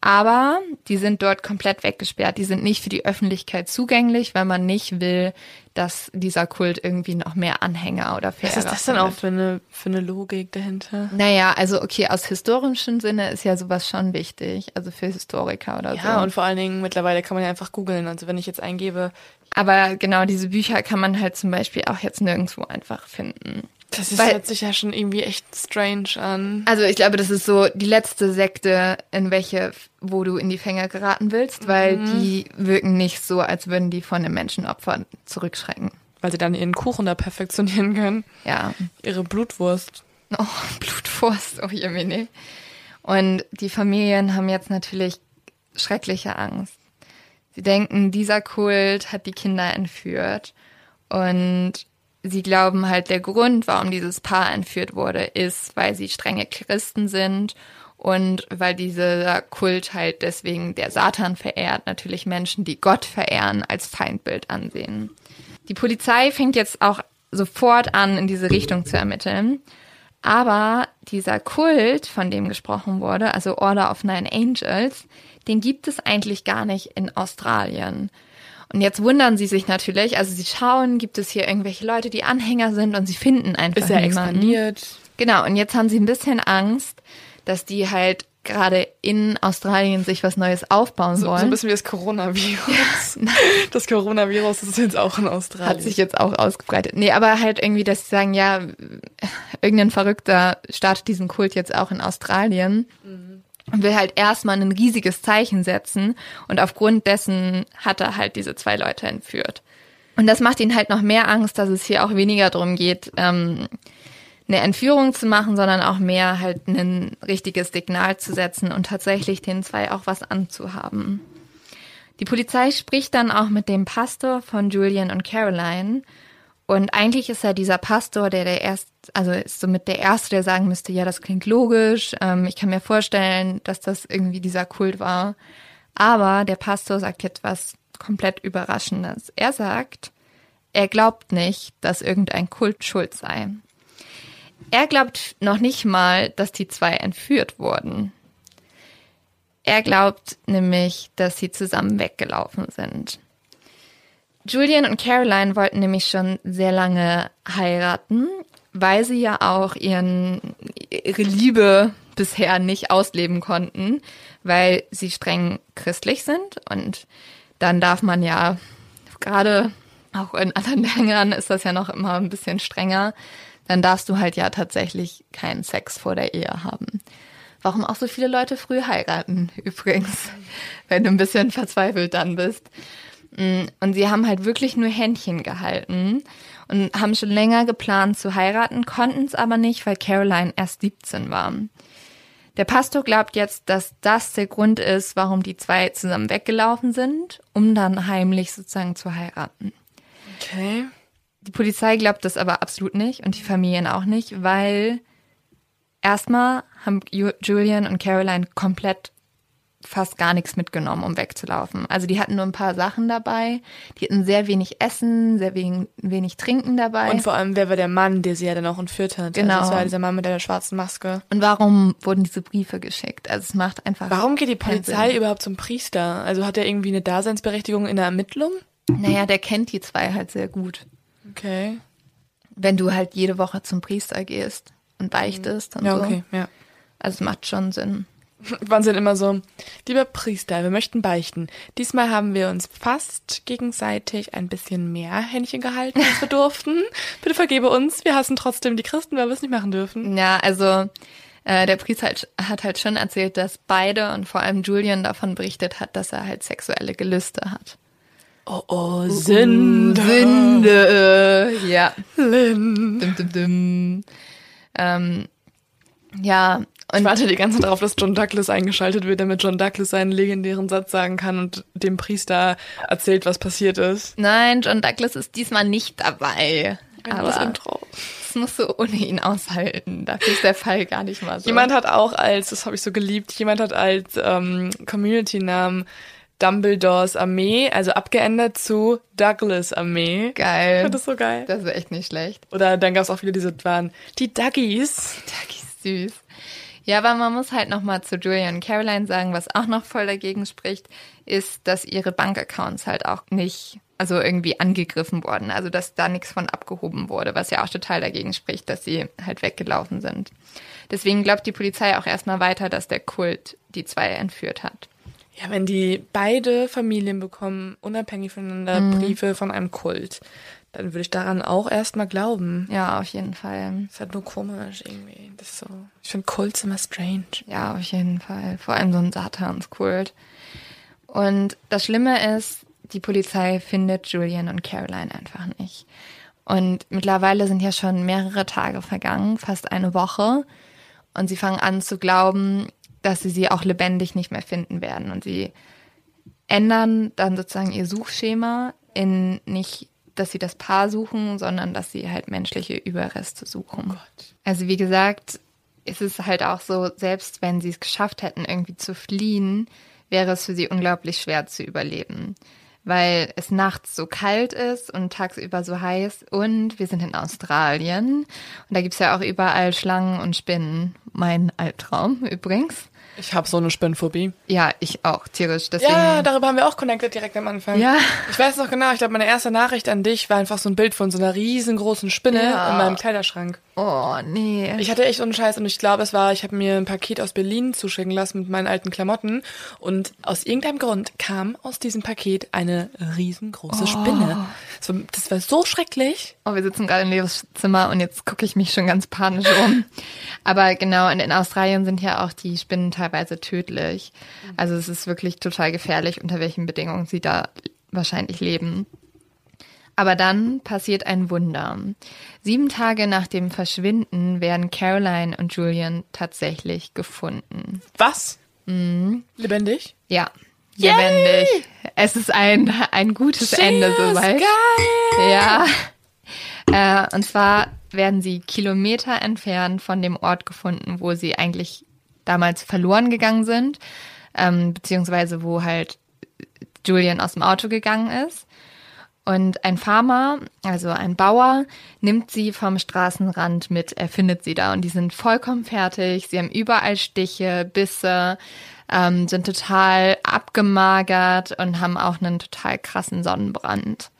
aber die sind dort komplett weggesperrt. Die sind nicht für die Öffentlichkeit zugänglich, weil man nicht will, dass dieser Kult irgendwie noch mehr Anhänger oder Was Verehrer ist das denn auch für eine, für eine Logik dahinter? Naja, also okay, aus historischem Sinne ist ja sowas schon wichtig, also für Historiker oder Ja, so. und vor allen Dingen mittlerweile kann man ja einfach googeln. Also wenn ich jetzt eingebe, Aber genau diese Bücher kann man halt zum Beispiel auch jetzt nirgendwo einfach finden. Das ist, Weil- hört sich ja schon irgendwie echt strange an. Also ich glaube, das ist so die letzte Sekte, in welche, wo du in die Fänge geraten willst, weil die wirken nicht so, als würden die von einem Menschenopfer zurückschrecken. Weil sie dann ihren Kuchen da perfektionieren können. Ja. Ihre Blutwurst. Oh, Blutwurst, oh Jemine. Und die Familien haben jetzt natürlich schreckliche Angst. Sie denken, dieser Kult hat die Kinder entführt. Und sie glauben halt, der Grund, warum dieses Paar entführt wurde, ist, weil sie strenge Christen sind und weil dieser Kult halt deswegen der Satan verehrt, natürlich Menschen, die Gott verehren, als Feindbild ansehen. Die Polizei fängt jetzt auch sofort an, in diese Richtung zu ermitteln. Aber dieser Kult, von dem gesprochen wurde, also Order of Nine Angels, den gibt es eigentlich gar nicht in Australien. Und jetzt wundern sie sich natürlich, also sie schauen, gibt es hier irgendwelche Leute, die Anhänger sind und sie finden einfach Ist ja niemanden. expandiert. Genau, und jetzt haben sie ein bisschen Angst, dass die halt gerade in Australien sich was Neues aufbauen So, so wollen. ein bisschen wie das Coronavirus. das Coronavirus ist jetzt auch in Australien. Hat sich jetzt auch ausgebreitet. Nee, aber halt irgendwie, dass sie sagen, ja, irgendein Verrückter startet diesen Kult jetzt auch in Australien und will halt erstmal ein riesiges Zeichen setzen und aufgrund dessen hat er halt diese zwei Leute entführt. Und das macht ihn halt noch mehr Angst, dass es hier auch weniger darum geht, ähm, eine Entführung zu machen, sondern auch mehr halt ein richtiges Signal zu setzen und tatsächlich den zwei auch was anzuhaben. Die Polizei spricht dann auch mit dem Pastor von Julian und Caroline. Und eigentlich ist er dieser Pastor, der der erst, also ist somit der Erste, der sagen müsste, ja, das klingt logisch. Ähm, ich kann mir vorstellen, dass das irgendwie dieser Kult war. Aber der Pastor sagt jetzt was komplett Überraschendes. Er sagt, er glaubt nicht, dass irgendein Kult schuld sei. Er glaubt noch nicht mal, dass die zwei entführt wurden. Er glaubt nämlich, dass sie zusammen weggelaufen sind. Julian und Caroline wollten nämlich schon sehr lange heiraten, weil sie ja auch ihren, ihre Liebe bisher nicht ausleben konnten, weil sie streng christlich sind und dann darf man ja gerade auch in anderen Ländern ist das ja noch immer ein bisschen strenger, dann darfst du halt ja tatsächlich keinen Sex vor der Ehe haben. Warum auch so viele Leute früh heiraten, übrigens, wenn du ein bisschen verzweifelt dann bist. Mm, Und sie haben halt wirklich nur Händchen gehalten und haben schon länger geplant zu heiraten, konnten es aber nicht, weil Caroline erst 17 war. Der Pastor glaubt jetzt, dass das der Grund ist, warum die zwei zusammen weggelaufen sind, um dann heimlich sozusagen zu heiraten. Okay. Die Polizei glaubt das aber absolut nicht und die Familien auch nicht, weil erstmal haben Ju- Julian und Caroline komplett fast gar nichts mitgenommen, um wegzulaufen. Also die hatten nur ein paar Sachen dabei, die hatten sehr wenig Essen, sehr wenig, wenig Trinken dabei. Und vor allem, wer war der Mann, der sie ja dann auch entführt hat? Genau. Also das war dieser Mann mit der schwarzen Maske. Und warum wurden diese Briefe geschickt? Also es macht einfach. Warum geht die Polizei Sinn. überhaupt zum Priester? Also hat er irgendwie eine Daseinsberechtigung in der Ermittlung? Naja, der kennt die zwei halt sehr gut. Okay. Wenn du halt jede Woche zum Priester gehst und beichtest und Ja, so. okay, ja. Also es macht schon Sinn. Wann sind immer so, lieber Priester, wir möchten beichten. Diesmal haben wir uns fast gegenseitig ein bisschen mehr Händchen gehalten, als wir durften. Bitte vergebe uns, wir hassen trotzdem die Christen, weil wir es nicht machen dürfen. Ja, also äh, der Priester hat, hat halt schon erzählt, dass beide und vor allem Julian davon berichtet hat, dass er halt sexuelle Gelüste hat. Oh, oh, Sünde. Sünde. Ja. Lynn. Dum, dum, dum. Ähm, ja, Ich und warte die ganze Zeit darauf, dass John Douglas eingeschaltet wird, damit John Douglas seinen legendären Satz sagen kann und dem Priester erzählt, was passiert ist. nein, John Douglas ist diesmal nicht dabei. Aber das Aber Intro. das musst du ohne ihn aushalten. Dafür ist der Fall gar nicht mal so. Jemand hat auch als, das habe ich so geliebt, jemand hat als ähm, Community-Namen Dumbledores Armee, also abgeändert zu Douglas Armee. Ich geil. finde das so geil. Das ist echt nicht schlecht. Oder dann gab es auch wieder diese, waren die Duggies. Ist süß. Ja, aber man muss halt noch mal zu Julian und Caroline sagen, was auch noch voll dagegen spricht, ist, dass ihre Bankaccounts halt auch nicht, also irgendwie angegriffen wurden. Also, dass da nichts von abgehoben wurde, was ja auch total dagegen spricht, dass sie halt weggelaufen sind. Deswegen glaubt die Polizei auch erstmal weiter, dass der Kult die zwei entführt hat. Ja, wenn die beide Familien bekommen, unabhängig voneinander, Briefe von einem Kult, Dann würde ich daran auch erstmal glauben. Ja, auf jeden Fall. Ist halt nur komisch irgendwie. Das ist so. Ich finde Kults immer strange. Ja, auf jeden Fall. Vor allem so ein Satanskult. Und das Schlimme ist, die Polizei findet Julian und Caroline einfach nicht. Und mittlerweile sind ja schon mehrere Tage vergangen, fast eine Woche. Und sie fangen an zu glauben, dass sie sie auch lebendig nicht mehr finden werden. Und sie ändern dann sozusagen ihr Suchschema in nicht, dass sie das Paar suchen, sondern dass sie halt menschliche Überreste suchen. Oh also wie gesagt, es ist halt auch so, selbst wenn sie es geschafft hätten, irgendwie zu fliehen, wäre es für sie unglaublich schwer zu überleben. Weil es nachts so kalt ist und tagsüber so heiß und wir sind in Australien und da gibt's ja auch überall Schlangen und Spinnen. Mein Albtraum übrigens. Ich habe so eine Spinnphobie. Ja, ich auch, tierisch. Deswegen, Ja, darüber haben wir auch connected direkt am Anfang. Ja. Ich weiß noch genau, ich glaube, meine erste Nachricht an dich war einfach so ein Bild von so einer riesengroßen Spinne Ja. in meinem Kleiderschrank. Oh, nee. Ich hatte echt so einen Scheiß und ich glaube, es war, ich habe mir ein Paket aus Berlin zuschicken lassen mit meinen alten Klamotten und aus irgendeinem Grund kam aus diesem Paket eine riesengroße Spinne. Das war, das war so schrecklich. Oh, wir sitzen gerade im Leos Zimmer und jetzt gucke ich mich schon ganz panisch um. Aber genau, und in Australien sind ja auch die Spinnen teilweise tödlich. Also es ist wirklich total gefährlich, unter welchen Bedingungen sie da wahrscheinlich leben. Aber dann passiert ein Wunder. Sieben Tage nach dem Verschwinden werden Caroline und Julian tatsächlich gefunden. Was? Lebendig? Ja, lebendig. Es ist ein, ein gutes Ende soweit. Geil! Ja. Äh, und zwar werden sie Kilometer entfernt von dem Ort gefunden, wo sie eigentlich damals verloren gegangen sind, ähm, beziehungsweise wo halt Julian aus dem Auto gegangen ist. Und ein Farmer, also ein Bauer, nimmt sie vom Straßenrand mit, er findet sie da und die sind vollkommen fertig. Sie haben überall Stiche, Bisse, ähm, sind total abgemagert und haben auch einen total krassen Sonnenbrand.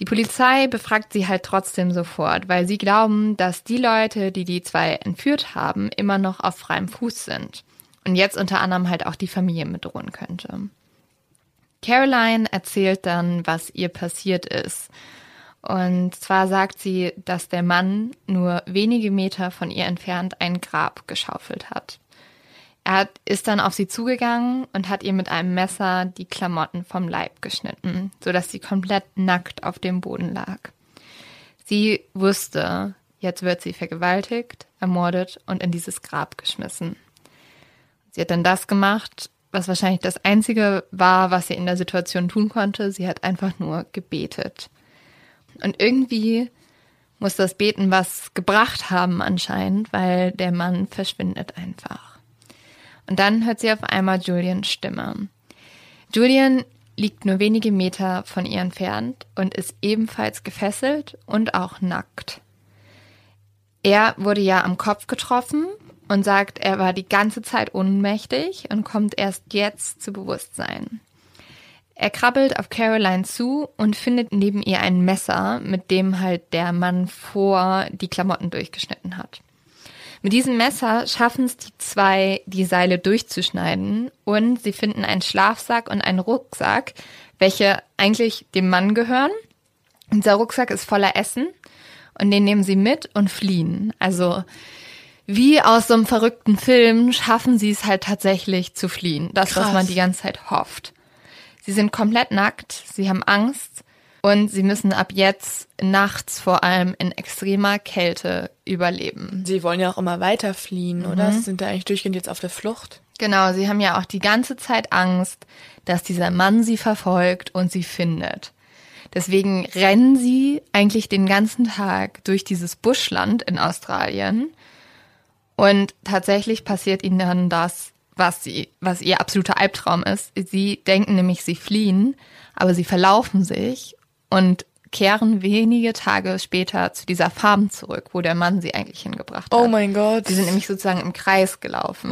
Die Polizei befragt sie halt trotzdem sofort, weil sie glauben, dass die Leute, die die zwei entführt haben, immer noch auf freiem Fuß sind. Und jetzt unter anderem halt auch die Familie bedrohen könnte. Caroline erzählt dann, was ihr passiert ist. Und zwar sagt sie, dass der Mann nur wenige Meter von ihr entfernt ein Grab geschaufelt hat. Er ist dann auf sie zugegangen und hat ihr mit einem Messer die Klamotten vom Leib geschnitten, sodass sie komplett nackt auf dem Boden lag. Sie wusste, jetzt wird sie vergewaltigt, ermordet und in dieses Grab geschmissen. Sie hat dann das gemacht, was wahrscheinlich das Einzige war, was sie in der Situation tun konnte. Sie hat einfach nur gebetet. Und irgendwie muss das Beten was gebracht haben anscheinend, weil der Mann verschwindet einfach. Und dann hört sie auf einmal Julians Stimme. Julian liegt nur wenige Meter von ihr entfernt und ist ebenfalls gefesselt und auch nackt. Er wurde ja am Kopf getroffen und sagt, er war die ganze Zeit ohnmächtig und kommt erst jetzt zu Bewusstsein. Er krabbelt auf Caroline zu und findet neben ihr ein Messer, mit dem halt der Mann vor die Klamotten durchgeschnitten hat. Mit diesem Messer schaffen es die zwei, die Seile durchzuschneiden und sie finden einen Schlafsack und einen Rucksack, welche eigentlich dem Mann gehören. Dieser Rucksack ist voller Essen und den nehmen sie mit und fliehen. Also wie aus so einem verrückten Film schaffen sie es halt tatsächlich zu fliehen. Das, was Krass. man die ganze Zeit hofft. Sie sind komplett nackt, sie haben Angst und sie müssen ab jetzt nachts vor allem in extremer Kälte überleben. Sie wollen ja auch immer weiter fliehen, oder? Sie sind da eigentlich durchgehend jetzt auf der Flucht. Genau, sie haben ja auch die ganze Zeit Angst, dass dieser Mann sie verfolgt und sie findet. Deswegen rennen sie eigentlich den ganzen Tag durch dieses Buschland in Australien. Und tatsächlich passiert ihnen dann das, was sie, was ihr absoluter Albtraum ist. Sie denken nämlich, sie fliehen, aber sie verlaufen sich und kehren wenige Tage später zu dieser Farm zurück, wo der Mann sie eigentlich hingebracht hat. Oh mein Gott. Sie sind nämlich sozusagen im Kreis gelaufen.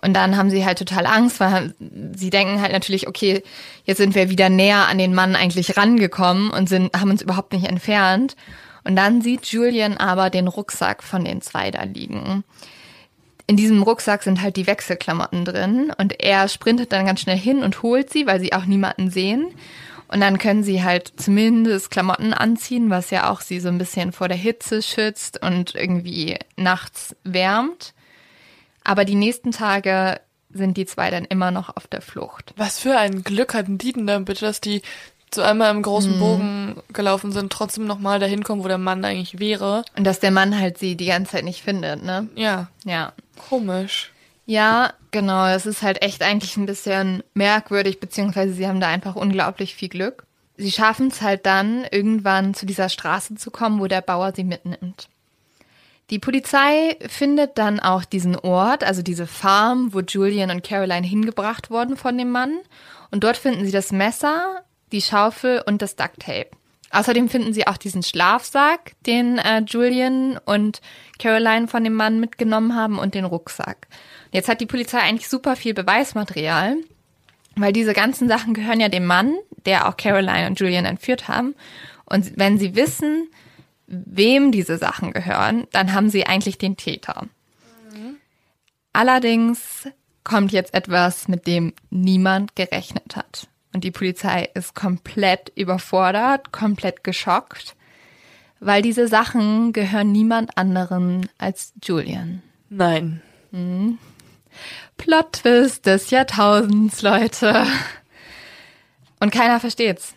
Und dann haben sie halt total Angst, weil sie denken halt natürlich, okay, jetzt sind wir wieder näher an den Mann eigentlich rangekommen und sind, haben uns überhaupt nicht entfernt. Und dann sieht Julian aber den Rucksack von den zwei da liegen. In diesem Rucksack sind halt die Wechselklamotten drin und er sprintet dann ganz schnell hin und holt sie, weil sie auch niemanden sehen. Und dann können sie halt zumindest Klamotten anziehen, was ja auch sie so ein bisschen vor der Hitze schützt und irgendwie nachts wärmt. Aber die nächsten Tage sind die zwei dann immer noch auf der Flucht. Was für ein Glück hatten die denn dann bitte, dass die so einmal im großen Bogen gelaufen sind, trotzdem nochmal dahin kommen, wo der Mann eigentlich wäre. Und dass der Mann halt sie die ganze Zeit nicht findet, ne? Ja, Ja. komisch. Ja, genau. Es ist halt echt eigentlich ein bisschen merkwürdig, beziehungsweise sie haben da einfach unglaublich viel Glück. Sie schaffen es halt dann, irgendwann zu dieser Straße zu kommen, wo der Bauer sie mitnimmt. Die Polizei findet dann auch diesen Ort, also diese Farm, wo Julian und Caroline hingebracht wurden von dem Mann. Und dort finden sie das Messer, die Schaufel und das Ducktape. Außerdem finden sie auch diesen Schlafsack, den äh, Julian und Caroline von dem Mann mitgenommen haben und den Rucksack. Jetzt hat die Polizei eigentlich super viel Beweismaterial, weil diese ganzen Sachen gehören ja dem Mann, der auch Caroline und Julian entführt haben. Und wenn sie wissen, wem diese Sachen gehören, dann haben sie eigentlich den Täter. Allerdings kommt jetzt etwas, mit dem niemand gerechnet hat. Und die Polizei ist komplett überfordert, komplett geschockt, weil diese Sachen gehören niemand anderen als Julian. Nein. Plot-Twist des Jahrtausends, Leute. Und keiner versteht's.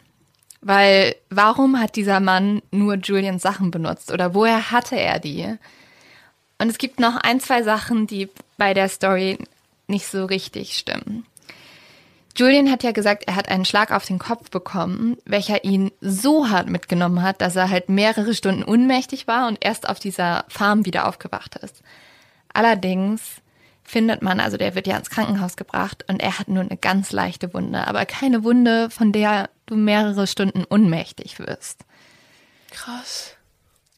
Weil warum hat dieser Mann nur Julians Sachen benutzt? Oder woher hatte er die? Und es gibt noch ein, zwei Sachen, die bei der Story nicht so richtig stimmen. Julian hat ja gesagt, er hat einen Schlag auf den Kopf bekommen, welcher ihn so hart mitgenommen hat, dass er halt mehrere Stunden unmächtig war und erst auf dieser Farm wieder aufgewacht ist. Allerdings findet man, also der wird ja ins Krankenhaus gebracht und er hat nur eine ganz leichte Wunde, aber keine Wunde, von der du mehrere Stunden unmächtig wirst. Krass.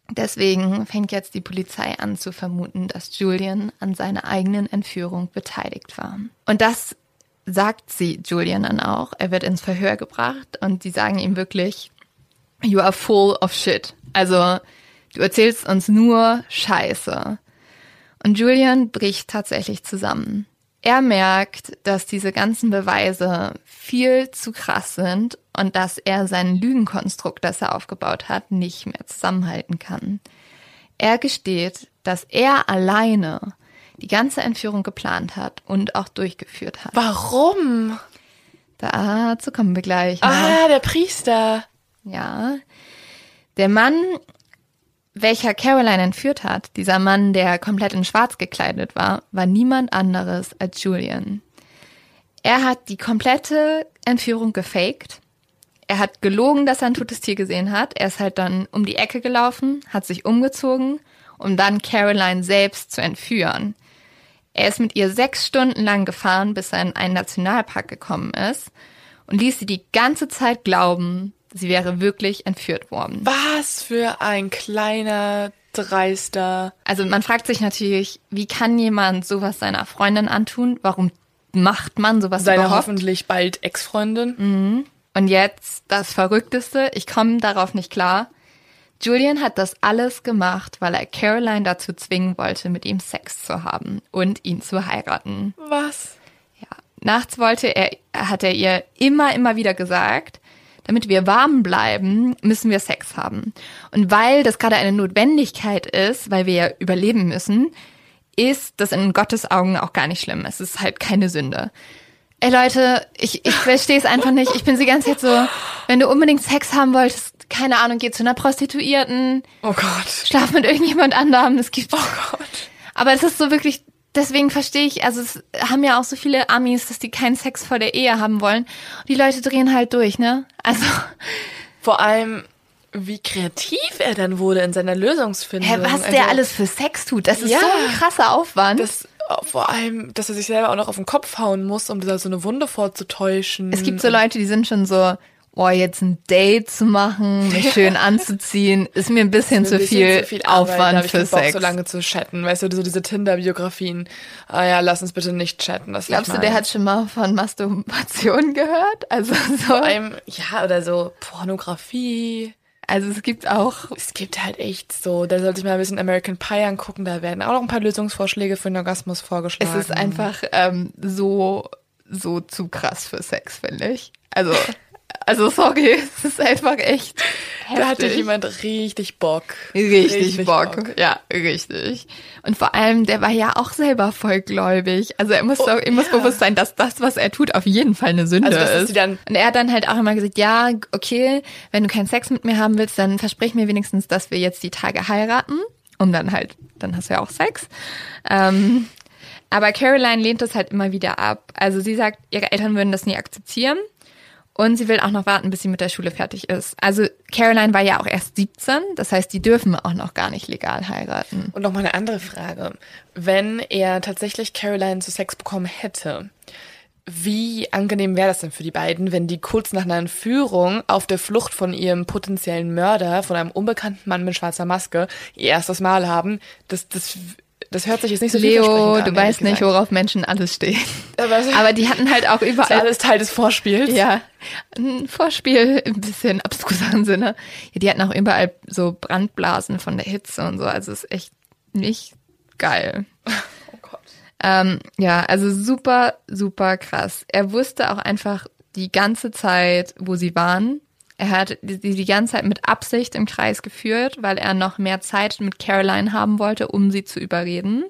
Deswegen fängt jetzt die Polizei an zu vermuten, dass Julian an seiner eigenen Entführung beteiligt war. Und das sagt sie Julian dann auch. Er wird ins Verhör gebracht und sie sagen ihm wirklich, you are full of shit. Also, du erzählst uns nur Scheiße. Und Julian bricht tatsächlich zusammen. Er merkt, dass diese ganzen Beweise viel zu krass sind und dass er sein Lügenkonstrukt, das er aufgebaut hat, nicht mehr zusammenhalten kann. Er gesteht, dass er alleine die ganze Entführung geplant hat und auch durchgeführt hat. Warum? Dazu kommen wir gleich. ne? Ah, der Priester. Ja. Der Mann, welcher Caroline entführt hat, dieser Mann, der komplett in Schwarz gekleidet war, war niemand anderes als Julian. Er hat die komplette Entführung gefaked. Er hat gelogen, dass er ein totes Tier gesehen hat. Er ist halt dann um die Ecke gelaufen, hat sich umgezogen, um dann Caroline selbst zu entführen. Er ist mit ihr sechs Stunden lang gefahren, bis er in einen Nationalpark gekommen ist und ließ sie die ganze Zeit glauben, sie wäre wirklich entführt worden. Was für ein kleiner, dreister. Also man fragt sich natürlich, wie kann jemand sowas seiner Freundin antun? Warum macht man sowas Seine überhaupt? hoffentlich bald Ex-Freundin. Und jetzt das Verrückteste, ich komme darauf nicht klar. Julian hat das alles gemacht, weil er Caroline dazu zwingen wollte, mit ihm Sex zu haben und ihn zu heiraten. Was? Ja. Nachts wollte er, hat er ihr immer, immer wieder gesagt, damit wir warm bleiben, müssen wir Sex haben. Und weil das gerade eine Notwendigkeit ist, weil wir ja überleben müssen, ist das in Gottes Augen auch gar nicht schlimm. Es ist halt keine Sünde. Ey Leute, ich, ich verstehe es einfach nicht. Ich bin die ganze Zeit so, wenn du unbedingt Sex haben wolltest, keine Ahnung, geh zu einer Prostituierten, Oh Gott. schlaf mit irgendjemand anderem. Es gibt Oh Gott. aber es ist so wirklich, deswegen verstehe ich, also es haben ja auch so viele Amis, dass die keinen Sex vor der Ehe haben wollen. Und die Leute drehen halt durch, ne? Also, Vor allem, wie kreativ er dann wurde in seiner Lösungsfindung. hä, was Also, der alles für Sex tut, das ist Ja. so ein krasser Aufwand. Das, vor allem, dass er sich selber auch noch auf den Kopf hauen muss, um da so eine Wunde vorzutäuschen. es gibt so Leute, die sind schon so, boah, jetzt ein Date zu machen, mich schön anzuziehen, ist mir ein bisschen, Ein zu, bisschen viel Arbeit, da Aufwand ich für keinen Bock, Sex. so lange zu chatten. Weißt du, so diese Tinder-Biografien. Ah ja, lass uns bitte nicht chatten. Das Glaubst du, der hat schon mal von Masturbation gehört? Also so, vor allem, ja, oder so Pornografie. also es gibt auch Es gibt halt echt so, da sollte ich mal ein bisschen American Pie angucken, da werden auch noch ein paar Lösungsvorschläge für den Orgasmus Es vorgeschlagen. ist einfach ähm, so, so zu krass für Sex, finde ich. Also Also sorry, es ist einfach echt. Da hatte heftig. jemand richtig Bock. Richtig, Bock. Ja, richtig. Und vor allem, der war ja auch selber vollgläubig. Also er muss, Oh, auch, ihm muss ja. bewusst sein, dass das, was er tut, auf jeden Fall eine Sünde Also, ist. dann- Und er hat dann halt auch immer gesagt, ja, okay, wenn du keinen Sex mit mir haben willst, dann versprich mir wenigstens, dass wir jetzt die Tage heiraten. Um dann halt, dann hast du ja auch Sex. Ähm, aber Caroline lehnt das halt immer wieder ab. Also sie sagt, ihre Eltern würden das nie akzeptieren. Und sie will auch noch warten, bis sie mit der Schule fertig ist. Also Caroline war ja auch erst 17, das heißt, die dürfen auch noch gar nicht legal heiraten. Und noch mal eine andere Frage. Wenn er tatsächlich Caroline zu Sex bekommen hätte, wie angenehm wäre das denn für die beiden, wenn die kurz nach einer Entführung auf der Flucht von ihrem potenziellen Mörder, von einem unbekannten Mann mit schwarzer Maske, ihr erstes Mal haben? Das, das, das hört sich jetzt nicht so Leo, an, du weißt nicht, gesagt. worauf Menschen alles stehen. Aber, Aber die hatten halt auch das ist überall alles Teil des Vorspiels. Ja, ein Vorspiel im bisschen abstruseren Sinne. Ja, die hatten auch überall so Brandblasen von der Hitze und so. Also ist echt nicht geil. Oh Gott. Ähm, ja, also super, super krass. Er wusste auch einfach die ganze Zeit, wo sie waren. Er hat die, die ganze Zeit mit Absicht im Kreis geführt, weil er noch mehr Zeit mit Caroline haben wollte, um sie zu überreden.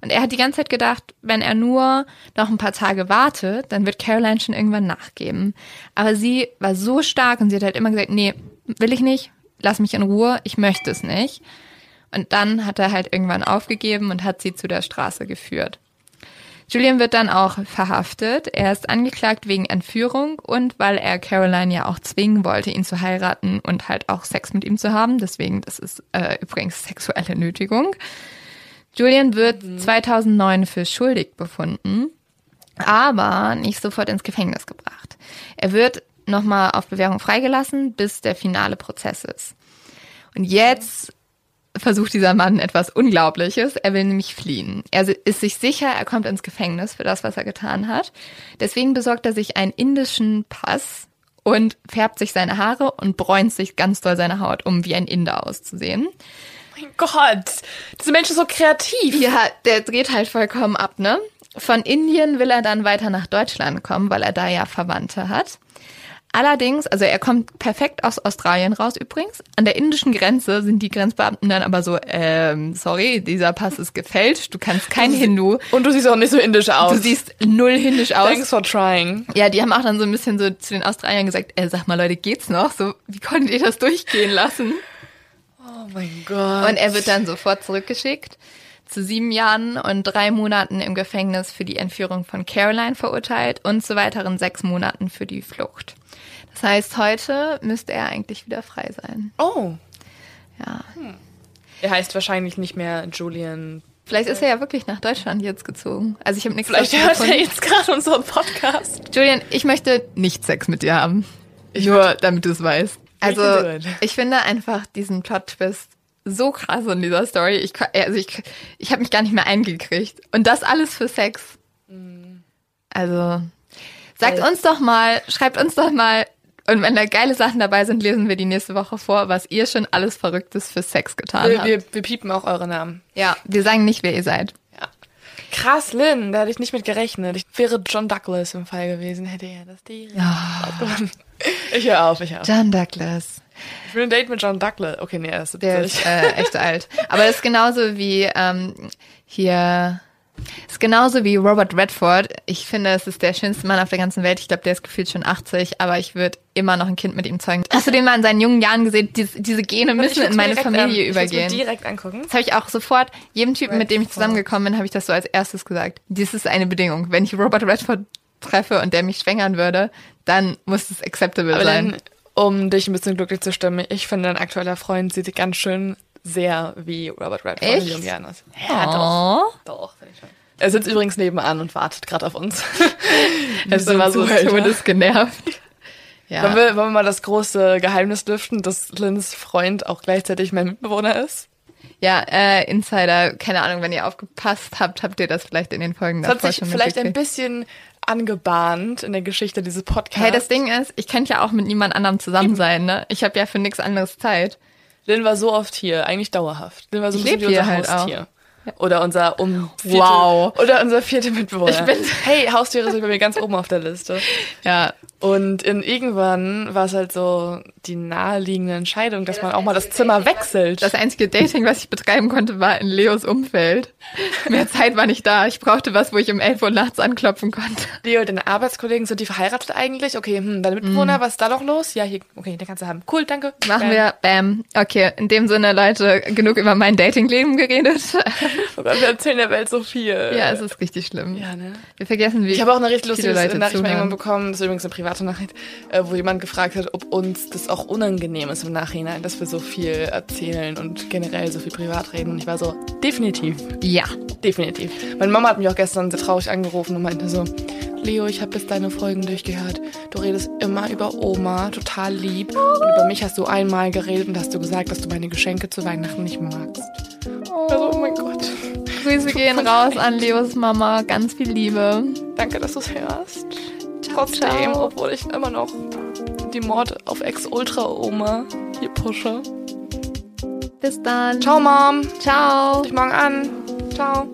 Und er hat die ganze Zeit gedacht, wenn er nur noch ein paar Tage wartet, dann wird Caroline schon irgendwann nachgeben. Aber sie war so stark und sie hat halt immer gesagt, nee, will ich nicht, lass mich in Ruhe, ich möchte es nicht. Und dann hat er halt irgendwann aufgegeben und hat sie zu der Straße geführt. Julian wird dann auch verhaftet. Er ist angeklagt wegen Entführung und weil er Caroline ja auch zwingen wollte, ihn zu heiraten und halt auch Sex mit ihm zu haben. Deswegen, das ist äh, übrigens sexuelle Nötigung. Julian wird 2009 für schuldig befunden, aber nicht sofort ins Gefängnis gebracht. Er wird nochmal auf Bewährung freigelassen, bis der finale Prozess ist. Und jetzt versucht dieser Mann etwas Unglaubliches. Er will nämlich fliehen. Er ist sich sicher, er kommt ins Gefängnis für das, was er getan hat. Deswegen besorgt er sich einen indischen Pass und färbt sich seine Haare und bräunt sich ganz doll seine Haut, um wie ein Inder auszusehen. Mein Gott, diese Menschen so kreativ. Ja, der dreht halt vollkommen ab, ne? Von Indien will er dann weiter nach Deutschland kommen, weil er da ja Verwandte hat. Allerdings, also er kommt perfekt aus Australien raus übrigens. An der indischen Grenze sind die Grenzbeamten dann aber so, ähm, sorry, dieser Pass ist gefälscht, du kannst kein Hindu. Und du siehst auch nicht so indisch aus. Du siehst null hindisch aus. Thanks for trying. Ja, die haben auch dann so ein bisschen so zu den Australiern gesagt, äh, sag mal Leute, geht's noch? So, wie konntet ihr das durchgehen lassen? Oh mein Gott. Und er wird dann sofort zurückgeschickt, zu sieben Jahren und drei Monaten im Gefängnis für die Entführung von Caroline verurteilt und zu weiteren sechs Monaten für die Flucht. Das heißt, heute müsste er eigentlich wieder frei sein. oh. Ja. Er heißt wahrscheinlich nicht mehr Julian. Vielleicht ist er ja wirklich nach Deutschland jetzt gezogen. Also ich habe nichts Vielleicht hört er gefunden. jetzt gerade unseren Podcast. Julian, ich möchte nicht Sex mit dir haben. Nur damit du es weißt. Also, ich finde einfach diesen Plot-Twist so krass in dieser Story. Ich, also ich, ich habe mich gar nicht mehr eingekriegt. Und das alles für Sex. Also, sagt uns doch mal, schreibt uns doch mal, und wenn da geile Sachen dabei sind, lesen wir die nächste Woche vor, was ihr schon alles Verrücktes für Sex getan Wir, habt. wir, wir piepen auch eure Namen. ja, wir sagen nicht, wer ihr seid. Ja. Krass, Lynn, da hätte ich nicht mit gerechnet. Ich wäre John Douglas im Fall gewesen, hätte er das direkt rausgefunden. Ich höre auf, ich höre auf. John Douglas. Ich will ein Date mit John Douglas. Okay, nee, er ist 70. Der ist äh, echt alt. Aber das ist genauso wie ähm, hier. Ist genauso wie Robert Redford. Ich finde, es ist der schönste Mann auf der ganzen Welt. Ich glaube, der ist gefühlt schon 80, aber ich würde immer noch ein Kind mit ihm zeugen. Hast du den mal in seinen jungen Jahren gesehen? Diese, diese Gene Ich müssen in meine Familie ich mir übergehen. direkt angucken. Das habe ich auch sofort jedem Typen, mit dem ich Redford. zusammengekommen bin, habe ich das so als erstes gesagt. Dies ist eine Bedingung. Wenn ich Robert Redford treffe und der mich schwängern würde, dann muss es acceptable Aber sein. Lynn, um dich ein bisschen glücklich zu stimmen, ich finde, dein aktueller Freund sieht ganz schön sehr wie Robert Redford Echt? aus. Ja, doch. Doch, finde ich schon. Er sitzt übrigens nebenan und wartet gerade auf uns. er ist immer so ist genervt. Ja. Wollen wir, wollen wir mal das große Geheimnis lüften, dass Lynns Freund auch gleichzeitig mein Mitbewohner ist? Ja, äh, Insider, keine Ahnung, wenn ihr aufgepasst habt, habt ihr das vielleicht in den Folgen Das hat davor sich schon vielleicht ein bisschen angebahnt in der Geschichte dieses Podcasts. Hey, das Ding ist, ich könnte ja auch mit niemand anderem zusammen sein, ne? Ich habe ja für nichts anderes Zeit. Lynn war so oft hier, eigentlich dauerhaft. Lynn war so Ich ein bisschen unser hier halt Haustier. Oder unser um vierte, Wow. Oder unser vierter Mitbewohner. Ich bin- hey, Haustiere sind bei mir ganz oben auf der Liste. Ja, Und in irgendwann war es halt so die naheliegende Entscheidung, dass man auch mal das Zimmer wechselt. das einzige Dating, was ich betreiben konnte, war in Leos Umfeld. Mehr Zeit war nicht da. Ich brauchte was, wo ich um 11 Uhr nachts anklopfen konnte. Leo, deine Arbeitskollegen, sind die verheiratet eigentlich? Okay, hm, deine Mitbewohner, was ist da noch los? Ja, hier, okay, den kannst du haben. Cool, danke. Machen Bam. wir, bam. Okay, in dem Sinne, Leute, genug über mein Datingleben geredet. Oh Gott, wir erzählen der Welt so viel. ja, es ist richtig schlimm. Ja, ne? Wir vergessen, wie Ich habe auch eine richtig lustige Leute Nachricht mal zuhören. irgendwann bekommen, das ist übrigens eine private Nachricht, äh, wo jemand gefragt hat, ob uns das auch unangenehm ist im Nachhinein, dass wir so viel erzählen und generell so viel privat reden. Und ich war so, definitiv, Ja. definitiv. Meine Mama hat mich auch gestern sehr traurig angerufen und meinte so, Leo, ich habe bis deine Folgen durchgehört. Du redest immer über Oma, total lieb. Und über mich hast du einmal geredet und hast du gesagt, dass du meine Geschenke zu Weihnachten nicht magst. Also, oh mein Gott. Grüße gehen raus an Leos Mama. Ganz viel Liebe. Danke, dass du es hörst. Trotzdem, ciao. obwohl ich immer noch die Mord auf Ex-Ultra-Oma hier pushe. Bis dann. Ciao, Mom. Ciao. Ich morgen an. Ciao.